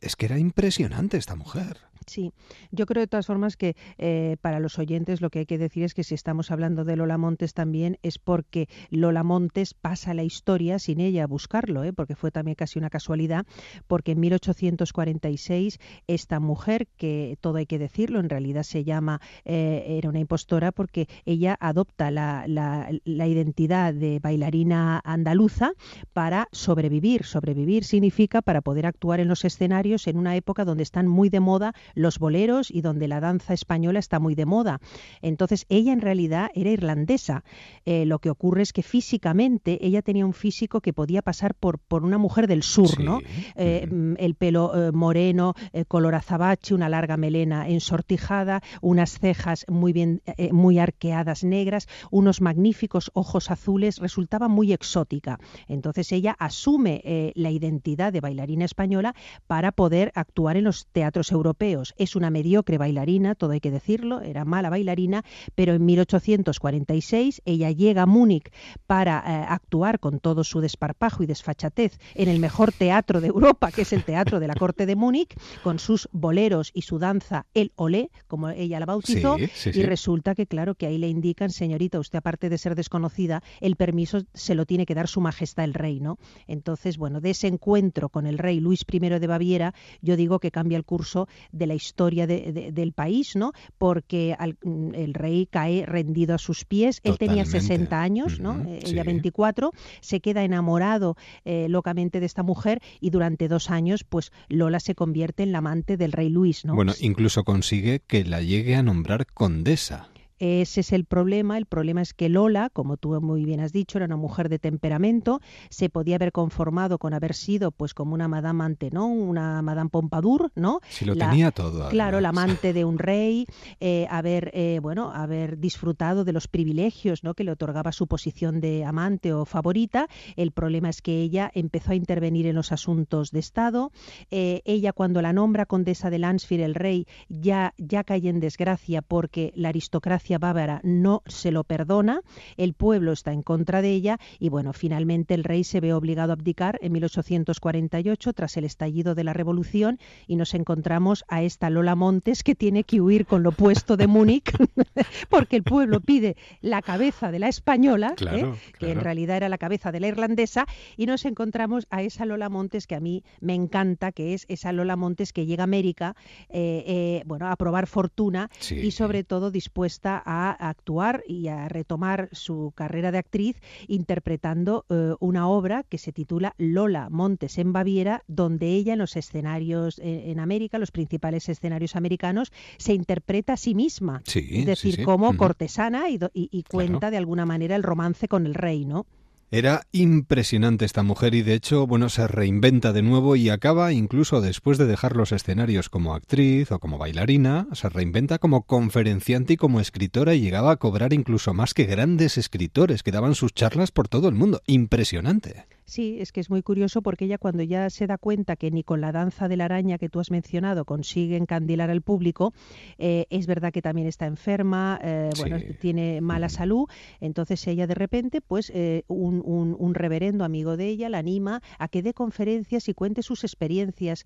Es que era impresionante esta mujer. Sí, yo creo de todas formas que eh, para los oyentes lo que hay que decir es que si estamos hablando de Lola Montes también es porque Lola Montes pasa la historia sin ella buscarlo, ¿eh? porque fue también casi una casualidad, porque en 1846 esta mujer, que todo hay que decirlo, en realidad se llama, eh, era una impostora porque ella adopta la, la, la identidad de bailarina andaluza para sobrevivir. Sobrevivir significa para poder actuar en los escenarios en una época donde están muy de moda los boleros y donde la danza española está muy de moda. Entonces ella en realidad era irlandesa. Eh, lo que ocurre es que físicamente ella tenía un físico que podía pasar por, por una mujer del sur, ¿no? Eh, el pelo eh, moreno, color azabache, una larga melena ensortijada, unas cejas muy bien, muy arqueadas negras, unos magníficos ojos azules, resultaba muy exótica. Entonces ella asume la identidad de bailarina española para poder actuar en los teatros europeos es una mediocre bailarina, todo hay que decirlo, era mala bailarina, pero en 1846 ella llega a Múnich para eh, actuar con todo su desparpajo y desfachatez en el mejor teatro de Europa, que es el Teatro de la Corte de Múnich, con sus boleros y su danza El Olé, como ella la bautizó, y resulta que claro que ahí le indican, señorita, usted aparte de ser desconocida, el permiso se lo tiene que dar su majestad el rey, ¿no? Entonces, bueno, de ese encuentro con el rey Luis I de Baviera, yo digo que cambia el curso de la historia del país, ¿no? Porque mm, el rey cae rendido a sus pies. Él tenía 60 años, ¿no? Ella 24, se queda enamorado eh, locamente de esta mujer y durante dos años, pues Lola se convierte en la amante del rey Luis, ¿no? Bueno, incluso consigue que la llegue a nombrar condesa. Ese es el problema. El problema es que Lola, como tú muy bien has dicho, era una mujer de temperamento. Se podía haber conformado con haber sido, pues, como una Madame Antenon, una Madame Pompadour, ¿no? Si lo tenía todo. Claro, la amante de un rey, eh, haber, eh, bueno, haber disfrutado de los privilegios, ¿no? Que le otorgaba su posición de amante o favorita. El problema es que ella empezó a intervenir en los asuntos de Estado. Eh, ella, cuando la nombra condesa de Lansfield, el rey, ya, ya cae en desgracia porque la aristocracia bávara no se lo perdona, el pueblo está en contra de ella y bueno, finalmente el rey se ve obligado a abdicar en 1848 tras el estallido de la revolución y nos encontramos a esta Lola Montes que tiene que huir con lo puesto de Múnich porque el pueblo pide la cabeza de la española, ¿eh? que en realidad era la cabeza de la irlandesa y nos encontramos a esa Lola Montes que a mí me encanta, que es esa Lola Montes que llega a América, eh, eh, bueno, a probar fortuna y sobre todo dispuesta a actuar y a retomar su carrera de actriz interpretando eh, una obra que se titula Lola Montes en Baviera, donde ella en los escenarios eh, en América, los principales escenarios americanos, se interpreta a sí misma. es decir, como cortesana y, cuenta de alguna manera el romance con el rey, ¿no? Era impresionante esta mujer y de hecho, bueno, se reinventa de nuevo y acaba incluso después de dejar los escenarios como actriz o como bailarina, se reinventa como conferenciante y como escritora y llegaba a cobrar incluso más que grandes escritores que daban sus charlas por todo el mundo. Impresionante. Sí, es que es muy curioso porque ella cuando ya se da cuenta que ni con la danza de la araña que tú has mencionado consigue encandilar al público, eh, es verdad que también está enferma, eh, bueno, tiene mala salud, entonces ella de repente, pues eh, un, un, reverendo amigo de ella la anima a que dé conferencias y cuente sus experiencias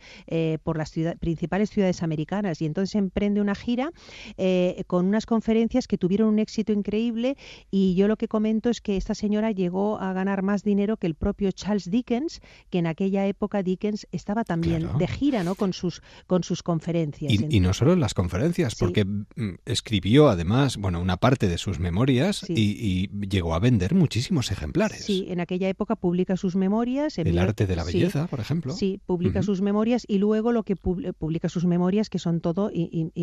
por las principales ciudades americanas. Y entonces emprende una gira con unas conferencias que tuvieron un éxito increíble y yo lo que comento es que esta señora llegó a ganar más dinero que el propio Charles Dickens, que en aquella época Dickens estaba también de gira ¿no? con, sus, con sus conferencias. Y, no solo en las conferencias, porque mm, escribió además bueno, una parte de sus memorias y, llegó a vender muchísimos ejemplares. Sí, en aquella época publica sus memorias. El arte de la belleza, por ejemplo. Sí, publica sus memorias y luego lo que publica sus memorias, que son todo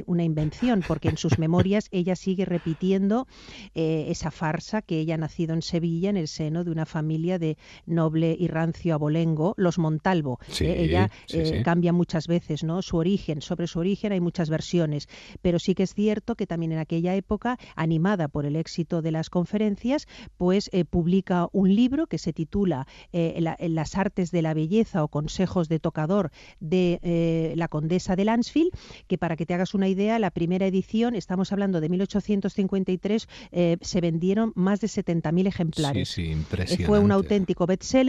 una invención, porque en sus memorias ella sigue repitiendo eh, esa farsa que ella ha nacido en Sevilla en el seno de una familia de nobles y rancio abolengo, los Montalvo. Eh, ella eh, cambia muchas veces ¿no? su origen, sobre su origen hay muchas versiones, pero sí que es cierto que también en aquella época, animada por el éxito de las conferencias, pues eh, publica un libro que se titula Las artes de la belleza o consejos de tocador de la condesa de Lansfield, que para que te hagas una idea, la primera edición, estamos hablando de 1853, se vendieron más de 70.000 ejemplares. Sí, sí, impresionante. Fue un auténtico bestseller,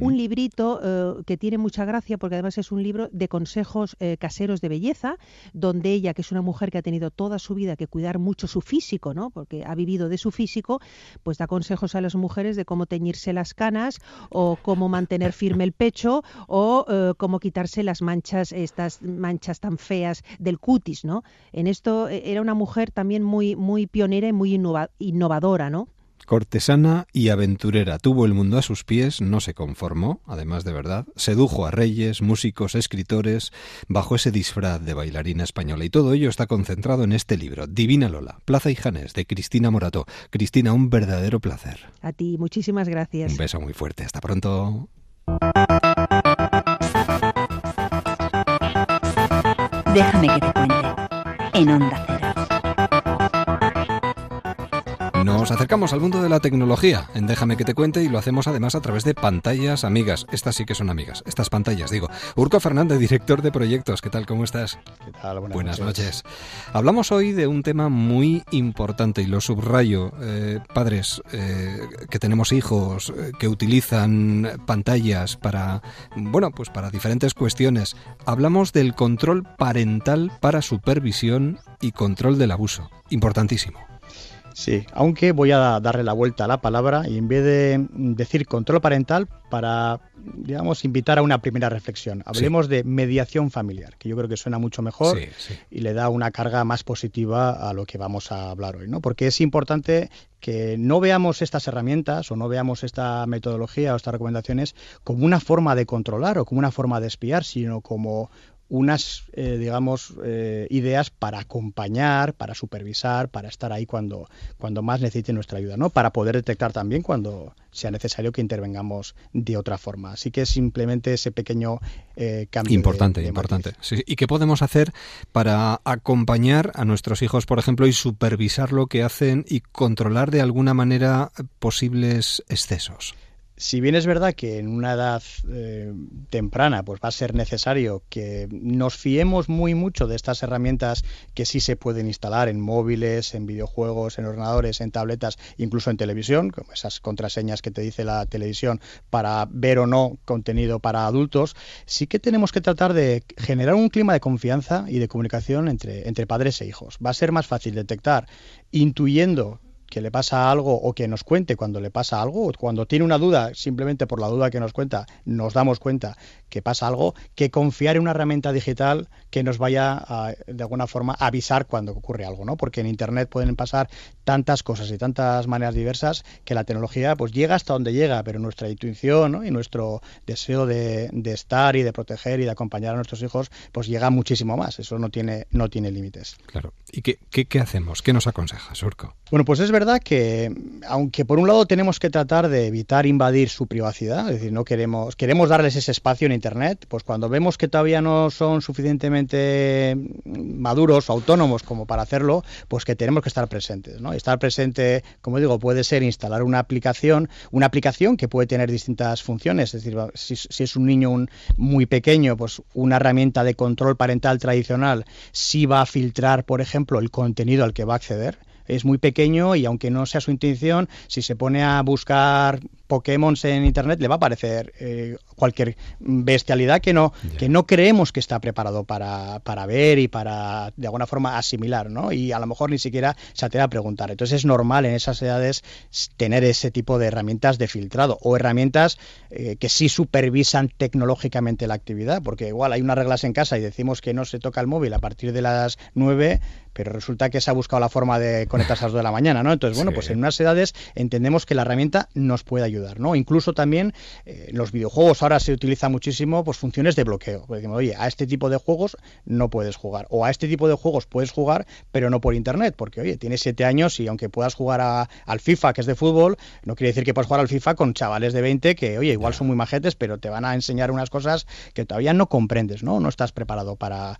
un librito que tiene mucha gracia porque además es un libro de consejos eh, caseros de belleza, donde ella, que es una mujer que ha tenido toda su vida que cuidar mucho su físico, ¿no? porque ha vivido de su físico, pues da consejos a las mujeres de cómo teñirse las canas o cómo mantener firme el pecho o eh, cómo quitarse las manchas, estas manchas tan feas del cutis. ¿no? En esto eh, era una mujer también muy, muy pionera y muy innovadora, ¿no? Cortesana y aventurera, tuvo el mundo a sus pies, no se conformó, además de verdad, sedujo a reyes, músicos, escritores, bajo ese disfraz de bailarina española. Y todo ello está concentrado en este libro, Divina Lola, Plaza y Janés, de Cristina Morató. Cristina, un verdadero placer. A ti, muchísimas gracias. Un beso muy fuerte, hasta pronto. Déjame que te cuente, en Onda Nos acercamos al mundo de la tecnología en Déjame que te cuente y lo hacemos además a través de pantallas amigas. Estas sí que son amigas, estas pantallas, digo. Urco Fernández, director de proyectos, ¿qué tal? ¿Cómo estás? ¿Qué tal? Buenas, noches. Hablamos hoy de un tema muy importante y lo subrayo. Eh, padres eh, que tenemos hijos eh, que utilizan pantallas para, bueno, pues para diferentes cuestiones. Hablamos del control parental para supervisión y control del abuso. Importantísimo. Sí, aunque voy a darle la vuelta a la palabra y en vez de decir control parental, para, digamos, invitar a una primera reflexión. Hablemos de mediación familiar, que yo creo que suena mucho mejor y le da una carga más positiva a lo que vamos a hablar hoy, ¿no? Porque es importante que no veamos estas herramientas o no veamos esta metodología o estas recomendaciones como una forma de controlar o como una forma de espiar, sino como unas, eh, digamos, eh, ideas para acompañar, para supervisar, para estar ahí cuando, cuando más necesite nuestra ayuda, ¿no? Para poder detectar también cuando sea necesario que intervengamos de otra forma. Así que simplemente ese pequeño eh, cambio. Importante, importante. ¿Y qué podemos hacer para acompañar a nuestros hijos, por ejemplo, y supervisar lo que hacen y controlar de alguna manera posibles excesos? Si bien es verdad que en una edad eh, temprana pues va a ser necesario que nos fiemos muy mucho de estas herramientas que sí se pueden instalar en móviles, en videojuegos, en ordenadores, en tabletas, incluso en televisión, como esas contraseñas que te dice la televisión para ver o no contenido para adultos, sí que tenemos que tratar de generar un clima de confianza y de comunicación entre, entre padres e hijos. Va a ser más fácil detectar intuyendo que le pasa algo o que nos cuente cuando le pasa algo, o cuando tiene una duda, simplemente por la duda que nos cuenta, nos damos cuenta que pasa algo, que confiar en una herramienta digital que nos vaya a, de alguna forma a avisar cuando ocurre algo, ¿no? Porque en internet pueden pasar tantas cosas y tantas maneras diversas que la tecnología pues llega hasta donde llega, pero nuestra intuición y nuestro deseo de, estar y de proteger y de acompañar a nuestros hijos pues llega muchísimo más. Eso no tiene, no tiene límites. Claro. ¿Y qué, qué, qué hacemos? ¿Qué nos aconseja, Surco? Bueno, pues es verdad que, aunque por un lado tenemos que tratar de evitar invadir su privacidad, es decir, no queremos, queremos darles ese espacio en Internet, pues cuando vemos que todavía no son suficientemente maduros o autónomos como para hacerlo, pues que tenemos que estar presentes, ¿no? Estar presente, como digo, puede ser instalar una aplicación, una aplicación que puede tener distintas funciones, es decir, si, es un niño muy pequeño, pues una herramienta de control parental tradicional sí va a filtrar, por ejemplo, el contenido al que va a acceder es muy pequeño y aunque no sea su intención, si se pone a buscar Pokémon en internet le va a aparecer eh, cualquier bestialidad que no, que no creemos que está preparado para, para, ver y para de alguna forma asimilar, ¿no? Y a lo mejor ni siquiera se atreve a preguntar. Entonces es normal en esas edades tener ese tipo de herramientas de filtrado o herramientas eh, que sí supervisan tecnológicamente la actividad, porque igual hay unas reglas en casa y decimos que no se toca el móvil a partir de las 9, pero resulta que se ha buscado la forma de conectarse a las 2 de la mañana, ¿no? Entonces, bueno, pues en unas edades entendemos que la herramienta nos puede ayudar, ¿no? Incluso también eh, en los videojuegos ahora se utiliza muchísimo pues funciones de bloqueo. Porque, oye, a este tipo de juegos no puedes jugar, o a este tipo de juegos puedes jugar, pero no por internet, porque, oye, tienes 7 años y aunque puedas jugar al FIFA, que es de fútbol, no quiere decir que puedas jugar al FIFA con chavales de 20 que, oye, igual son muy majetes, pero te van a enseñar unas cosas que todavía no comprendes, ¿no? No estás preparado para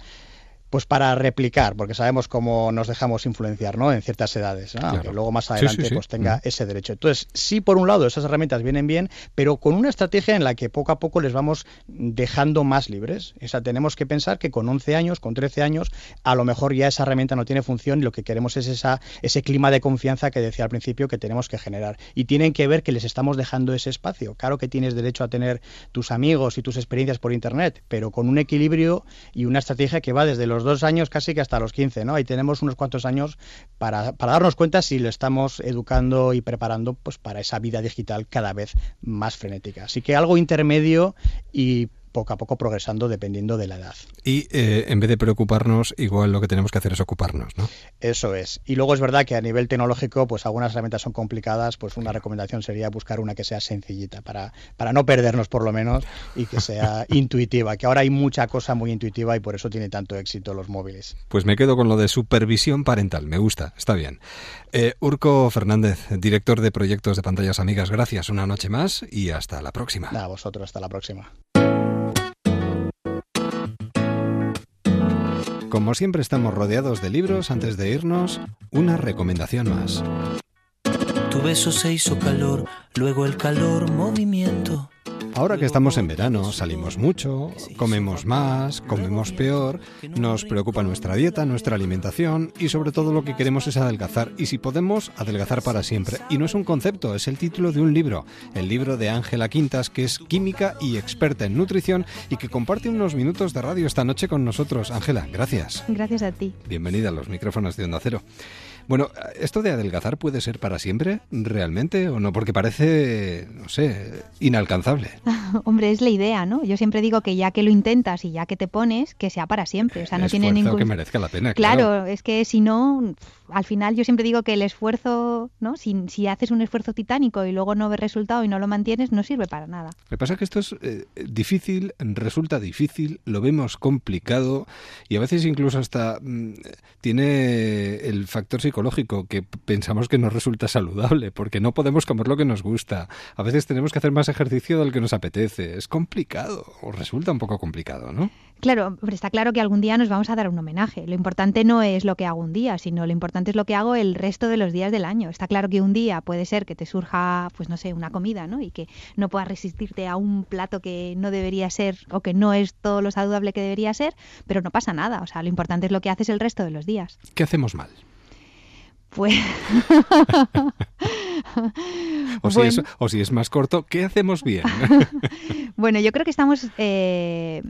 pues para replicar, porque sabemos cómo nos dejamos influenciar, ¿no? En ciertas edades, aunque luego más adelante pues tenga ese derecho. Entonces, sí, por un lado, esas herramientas vienen bien, pero con una estrategia en la que poco a poco les vamos dejando más libres. O sea, tenemos que pensar que con 11 años, con 13 años, a lo mejor ya esa herramienta no tiene función y lo que queremos es esa, ese clima de confianza que decía al principio que tenemos que generar. Y tienen que ver que les estamos dejando ese espacio. Claro que tienes derecho a tener tus amigos y tus experiencias por Internet, pero con un equilibrio y una estrategia que va desde los dos años casi que hasta los 15, ¿no? Ahí tenemos unos cuantos años para, para darnos cuenta si lo estamos educando y preparando pues para esa vida digital cada vez más frenética. Así que algo intermedio y poco a poco progresando dependiendo de la edad. Y eh, en vez de preocuparnos, igual lo que tenemos que hacer es ocuparnos, ¿no? Eso es. Y luego es verdad que a nivel tecnológico, pues algunas herramientas son complicadas, pues una recomendación sería buscar una que sea sencillita para, para no perdernos por lo menos y que sea intuitiva, que ahora hay mucha cosa muy intuitiva y por eso tiene tanto éxito los móviles. Pues me quedo con lo de supervisión parental, me gusta, está bien. Eh, Urco Fernández, director de proyectos de pantallas amigas, gracias una noche más y hasta la próxima. A vosotros, hasta la próxima. Como siempre estamos rodeados de libros, antes de irnos, una recomendación más. Tu beso se hizo calor, luego el calor movimiento. Ahora que estamos en verano, salimos mucho, comemos más, comemos peor, nos preocupa nuestra dieta, nuestra alimentación y sobre todo lo que queremos es adelgazar y si podemos, adelgazar para siempre. Y no es un concepto, es el título de un libro, el libro de Ángela Quintas, que es química y experta en nutrición y que comparte unos minutos de radio esta noche con nosotros. Ángela, gracias. Gracias a ti. Bienvenida a los micrófonos de Onda Cero. Bueno, ¿esto de adelgazar puede ser para siempre, realmente, o no? Porque parece, no sé, inalcanzable. Hombre, es la idea, ¿no? Yo siempre digo que ya que lo intentas y ya que te pones, que sea para siempre. O sea, no tiene ningún. que merezca la pena. Claro, claro, es que si no, al final yo siempre digo que el esfuerzo, ¿no? Si, haces un esfuerzo titánico y luego no ves resultado y no lo mantienes, no sirve para nada. Me pasa que esto es eh, difícil, resulta difícil, lo vemos complicado y a veces incluso hasta mm, tiene el factor psicológico que pensamos que nos resulta saludable porque no podemos comer lo que nos gusta. A veces tenemos que hacer más ejercicio del que nos apetece. Es complicado o resulta un poco complicado, ¿no? Claro, pero está claro que algún día nos vamos a dar un homenaje. Lo importante no es lo que hago un día, sino lo importante es lo que hago el resto de los días del año. Está claro que un día puede ser que te surja, pues no sé, una comida, ¿no? Y que no puedas resistirte a un plato que no debería ser o que no es todo lo saludable que debería ser, pero no pasa nada. O sea, lo importante es lo que haces el resto de los días. ¿Qué hacemos mal? Pues. o, si es, o, si es, más corto, ¿qué hacemos bien? bueno, yo creo que estamos. Eh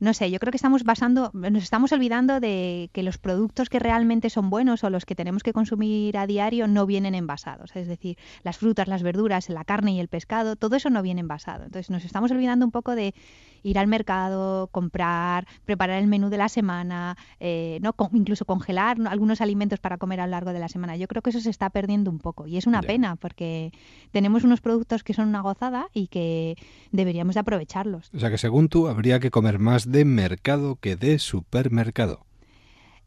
no sé, yo creo que estamos basando, nos estamos olvidando de que los productos que realmente son buenos o los que tenemos que consumir a diario no vienen envasados. Es decir, las frutas, las verduras, la carne y el pescado, todo eso no viene envasado. Entonces nos estamos olvidando un poco de ir al mercado, comprar, preparar el menú de la semana, eh, no incluso congelar algunos alimentos para comer a lo largo de la semana. Yo creo que eso se está perdiendo un poco y es una pena porque tenemos unos productos que son una gozada y que deberíamos de aprovecharlos. O sea que según tú habría que comer más de mercado que de supermercado.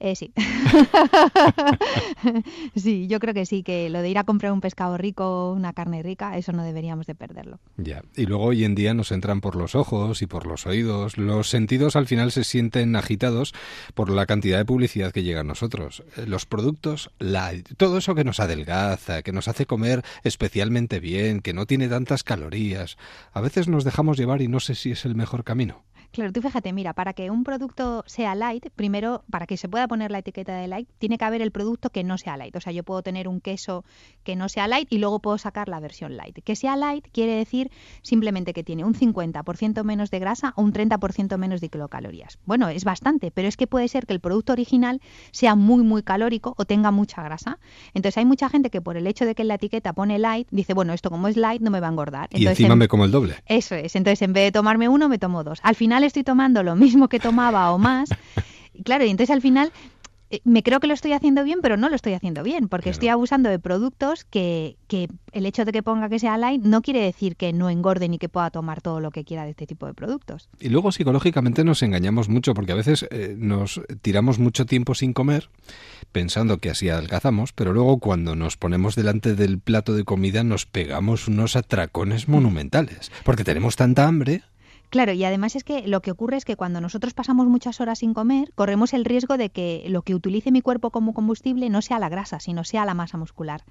Eh, sí. sí, yo creo que sí, que lo de ir a comprar un pescado rico, una carne rica, eso no deberíamos de perderlo. Ya, y luego hoy en día nos entran por los ojos y por los oídos. Los sentidos al final se sienten agitados por la cantidad de publicidad que llega a nosotros. Eh, los productos todo eso que nos adelgaza, que nos hace comer especialmente bien, que no tiene tantas calorías. A veces nos dejamos llevar y no sé si es el mejor camino. Claro, tú fíjate, mira, para que un producto sea light, primero, para que se pueda poner la etiqueta de light, tiene que haber el producto que no sea light. O sea, yo puedo tener un queso que no sea light y luego puedo sacar la versión light. Que sea light quiere decir simplemente que tiene un 50% menos de grasa o un 30% menos de kilocalorías. Bueno, es bastante, pero es que puede ser que el producto original sea muy, muy calórico o tenga mucha grasa. Entonces hay mucha gente que por el hecho de que en la etiqueta pone light, dice, bueno, esto como es light no me va a engordar. y encima me como el doble. Eso es. Entonces en vez de tomarme uno, me tomo dos. Al final estoy tomando lo mismo que tomaba o más. Y claro, y entonces al final eh, me creo que lo estoy haciendo bien, pero no lo estoy haciendo bien, porque estoy abusando de productos que, que, el hecho de que ponga que sea light no quiere decir que no engorde ni que pueda tomar todo lo que quiera de este tipo de productos. Y luego psicológicamente nos engañamos mucho, porque a veces eh, nos tiramos mucho tiempo sin comer pensando que así adelgazamos, pero luego cuando nos ponemos delante del plato de comida nos pegamos unos atracones monumentales, porque tenemos tanta hambre Claro, y además es que lo que ocurre es que cuando nosotros pasamos muchas horas sin comer, corremos el riesgo de que lo que utilice mi cuerpo como combustible no sea la grasa, sino sea la masa muscular.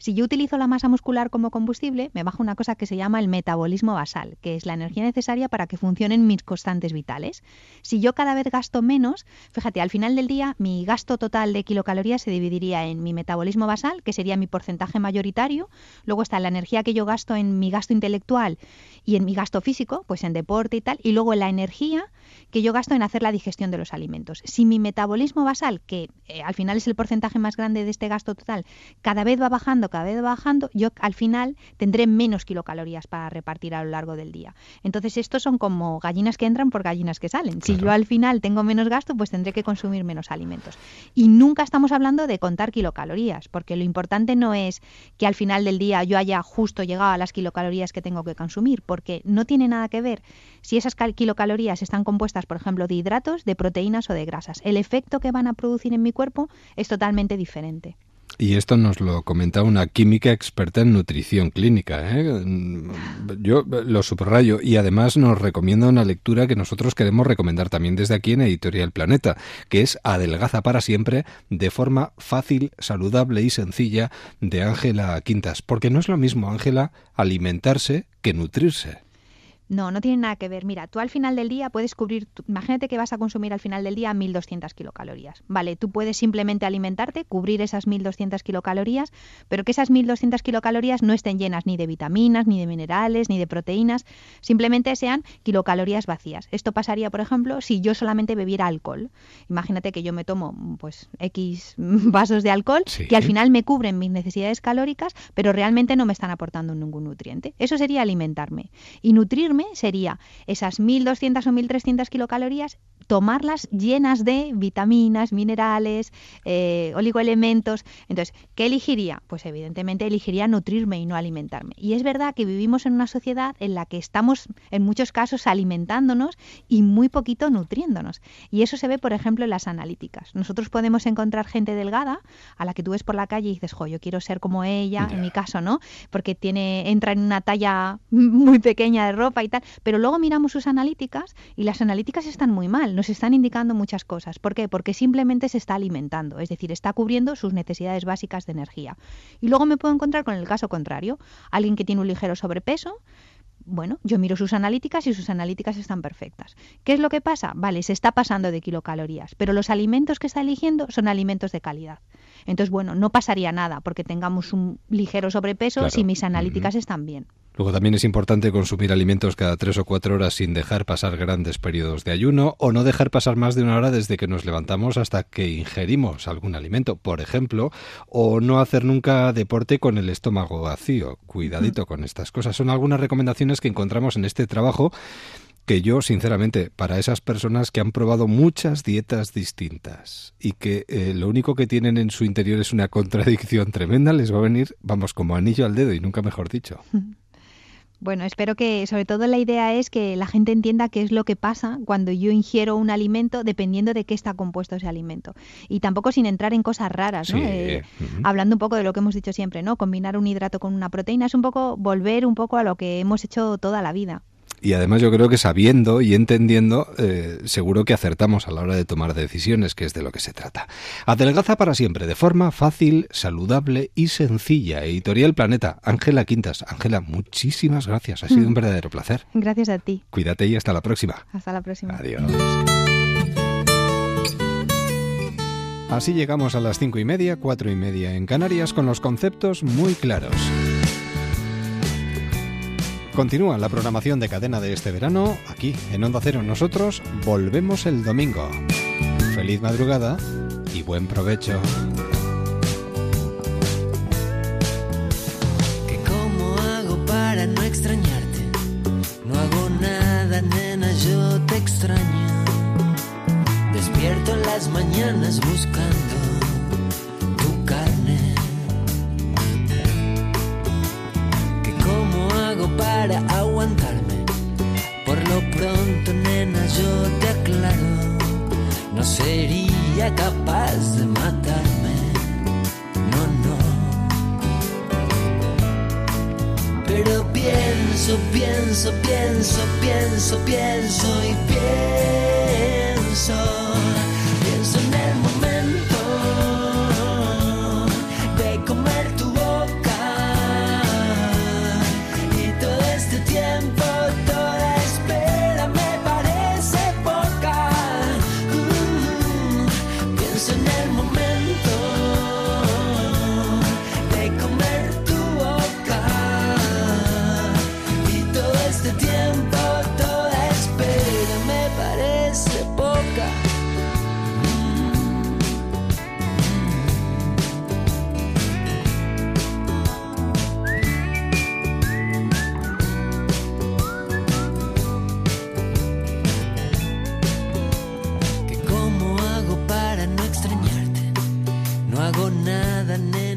Si yo utilizo la masa muscular como combustible, me baja una cosa que se llama el metabolismo basal, que es la energía necesaria para que funcionen mis constantes vitales. Si yo cada vez gasto menos, fíjate, al final del día mi gasto total de kilocalorías se dividiría en mi metabolismo basal, que sería mi porcentaje mayoritario, luego está la energía que yo gasto en mi gasto intelectual y en mi gasto físico, pues en deporte y tal, y luego la energía que yo gasto en hacer la digestión de los alimentos. Si mi metabolismo basal, que eh, al final es el porcentaje más grande de este gasto total, cada vez va bajando, cada vez bajando, yo al final tendré menos kilocalorías para repartir a lo largo del día. Entonces, estos son como gallinas que entran por gallinas que salen. Si yo al final tengo menos gasto, pues tendré que consumir menos alimentos. Y nunca estamos hablando de contar kilocalorías, porque lo importante no es que al final del día yo haya justo llegado a las kilocalorías que tengo que consumir, porque no tiene nada que ver si esas kilocalorías están compuestas, por ejemplo, de hidratos, de proteínas o de grasas. El efecto que van a producir en mi cuerpo es totalmente diferente. Y esto nos lo comenta una química experta en nutrición clínica. ¿eh? Yo lo subrayo y además nos recomienda una lectura que nosotros queremos recomendar también desde aquí en Editorial Planeta, que es Adelgaza para siempre de forma fácil, saludable y sencilla de Ángela Quintas. Porque no es lo mismo, Ángela, alimentarse que nutrirse. No, no tiene nada que ver. Mira, tú al final del día puedes cubrir, imagínate que vas a consumir al final del día 1200 kilocalorías. Vale, tú puedes simplemente alimentarte, cubrir esas 1200 kilocalorías, pero que esas 1200 kilocalorías no estén llenas ni de vitaminas, ni de minerales, ni de proteínas, simplemente sean kilocalorías vacías. Esto pasaría, por ejemplo, si yo solamente bebiera alcohol. Imagínate que yo me tomo pues X vasos de alcohol que al final me cubren mis necesidades calóricas, pero realmente no me están aportando ningún nutriente. Eso sería alimentarme. Y nutrirme sería esas 1.200 o 1.300 kilocalorías, tomarlas llenas de vitaminas, minerales, eh, oligoelementos. Entonces, ¿qué elegiría? Pues evidentemente elegiría nutrirme y no alimentarme. Y es verdad que vivimos en una sociedad en la que estamos en muchos casos alimentándonos y muy poquito nutriéndonos. Y eso se ve, por ejemplo, en las analíticas. Nosotros podemos encontrar gente delgada a la que tú ves por la calle y dices, jo, yo quiero ser como ella, en mi caso, ¿no? Porque tiene, entra en una talla muy pequeña de ropa y pero luego miramos sus analíticas y las analíticas están muy mal, nos están indicando muchas cosas. ¿Por qué? Porque simplemente se está alimentando, es decir, está cubriendo sus necesidades básicas de energía. Y luego me puedo encontrar con el caso contrario, alguien que tiene un ligero sobrepeso, bueno, yo miro sus analíticas y sus analíticas están perfectas. ¿Qué es lo que pasa? Vale, se está pasando de kilocalorías, pero los alimentos que está eligiendo son alimentos de calidad. Entonces, bueno, no pasaría nada porque tengamos un ligero sobrepeso si mis analíticas están bien. Luego también es importante consumir alimentos cada tres o cuatro horas sin dejar pasar grandes periodos de ayuno o no dejar pasar más de una hora desde que nos levantamos hasta que ingerimos algún alimento, por ejemplo, o no hacer nunca deporte con el estómago vacío. Cuidadito con estas cosas. Son algunas recomendaciones que encontramos en este trabajo que yo, sinceramente, para esas personas que han probado muchas dietas distintas y que eh, lo único que tienen en su interior es una contradicción tremenda, les va a venir, vamos, como anillo al dedo y nunca mejor dicho. Bueno, espero que sobre todo la idea es que la gente entienda qué es lo que pasa cuando yo ingiero un alimento dependiendo de qué está compuesto ese alimento. Y tampoco sin entrar en cosas raras, ¿no? Eh, hablando un poco de lo que hemos dicho siempre, ¿no? Combinar un hidrato con una proteína es un poco volver un poco a lo que hemos hecho toda la vida. Y además yo creo que sabiendo y entendiendo, eh, seguro que acertamos a la hora de tomar decisiones, que es de lo que se trata. Adelgaza para siempre, de forma fácil, saludable y sencilla. Editorial Planeta, Ángela Quintas. Ángela, muchísimas gracias. Ha sido un verdadero placer. Gracias a ti. Cuídate y hasta la próxima. Hasta la próxima. Adiós. Así llegamos a las cinco y media, cuatro y media en Canarias con los conceptos muy claros. Continúa la programación de cadena de este verano aquí en Onda Cero. Nosotros volvemos el domingo. Feliz madrugada y buen provecho. ¿Qué cómo hago para no extrañarte? No hago nada, nena, yo te extraño. Despierto en las mañanas buscando para aguantarme. Por lo pronto, nena, yo te aclaro, no sería capaz de matarme. No, no. Pero pienso, pienso, pienso, pienso, pienso y pienso. Hago para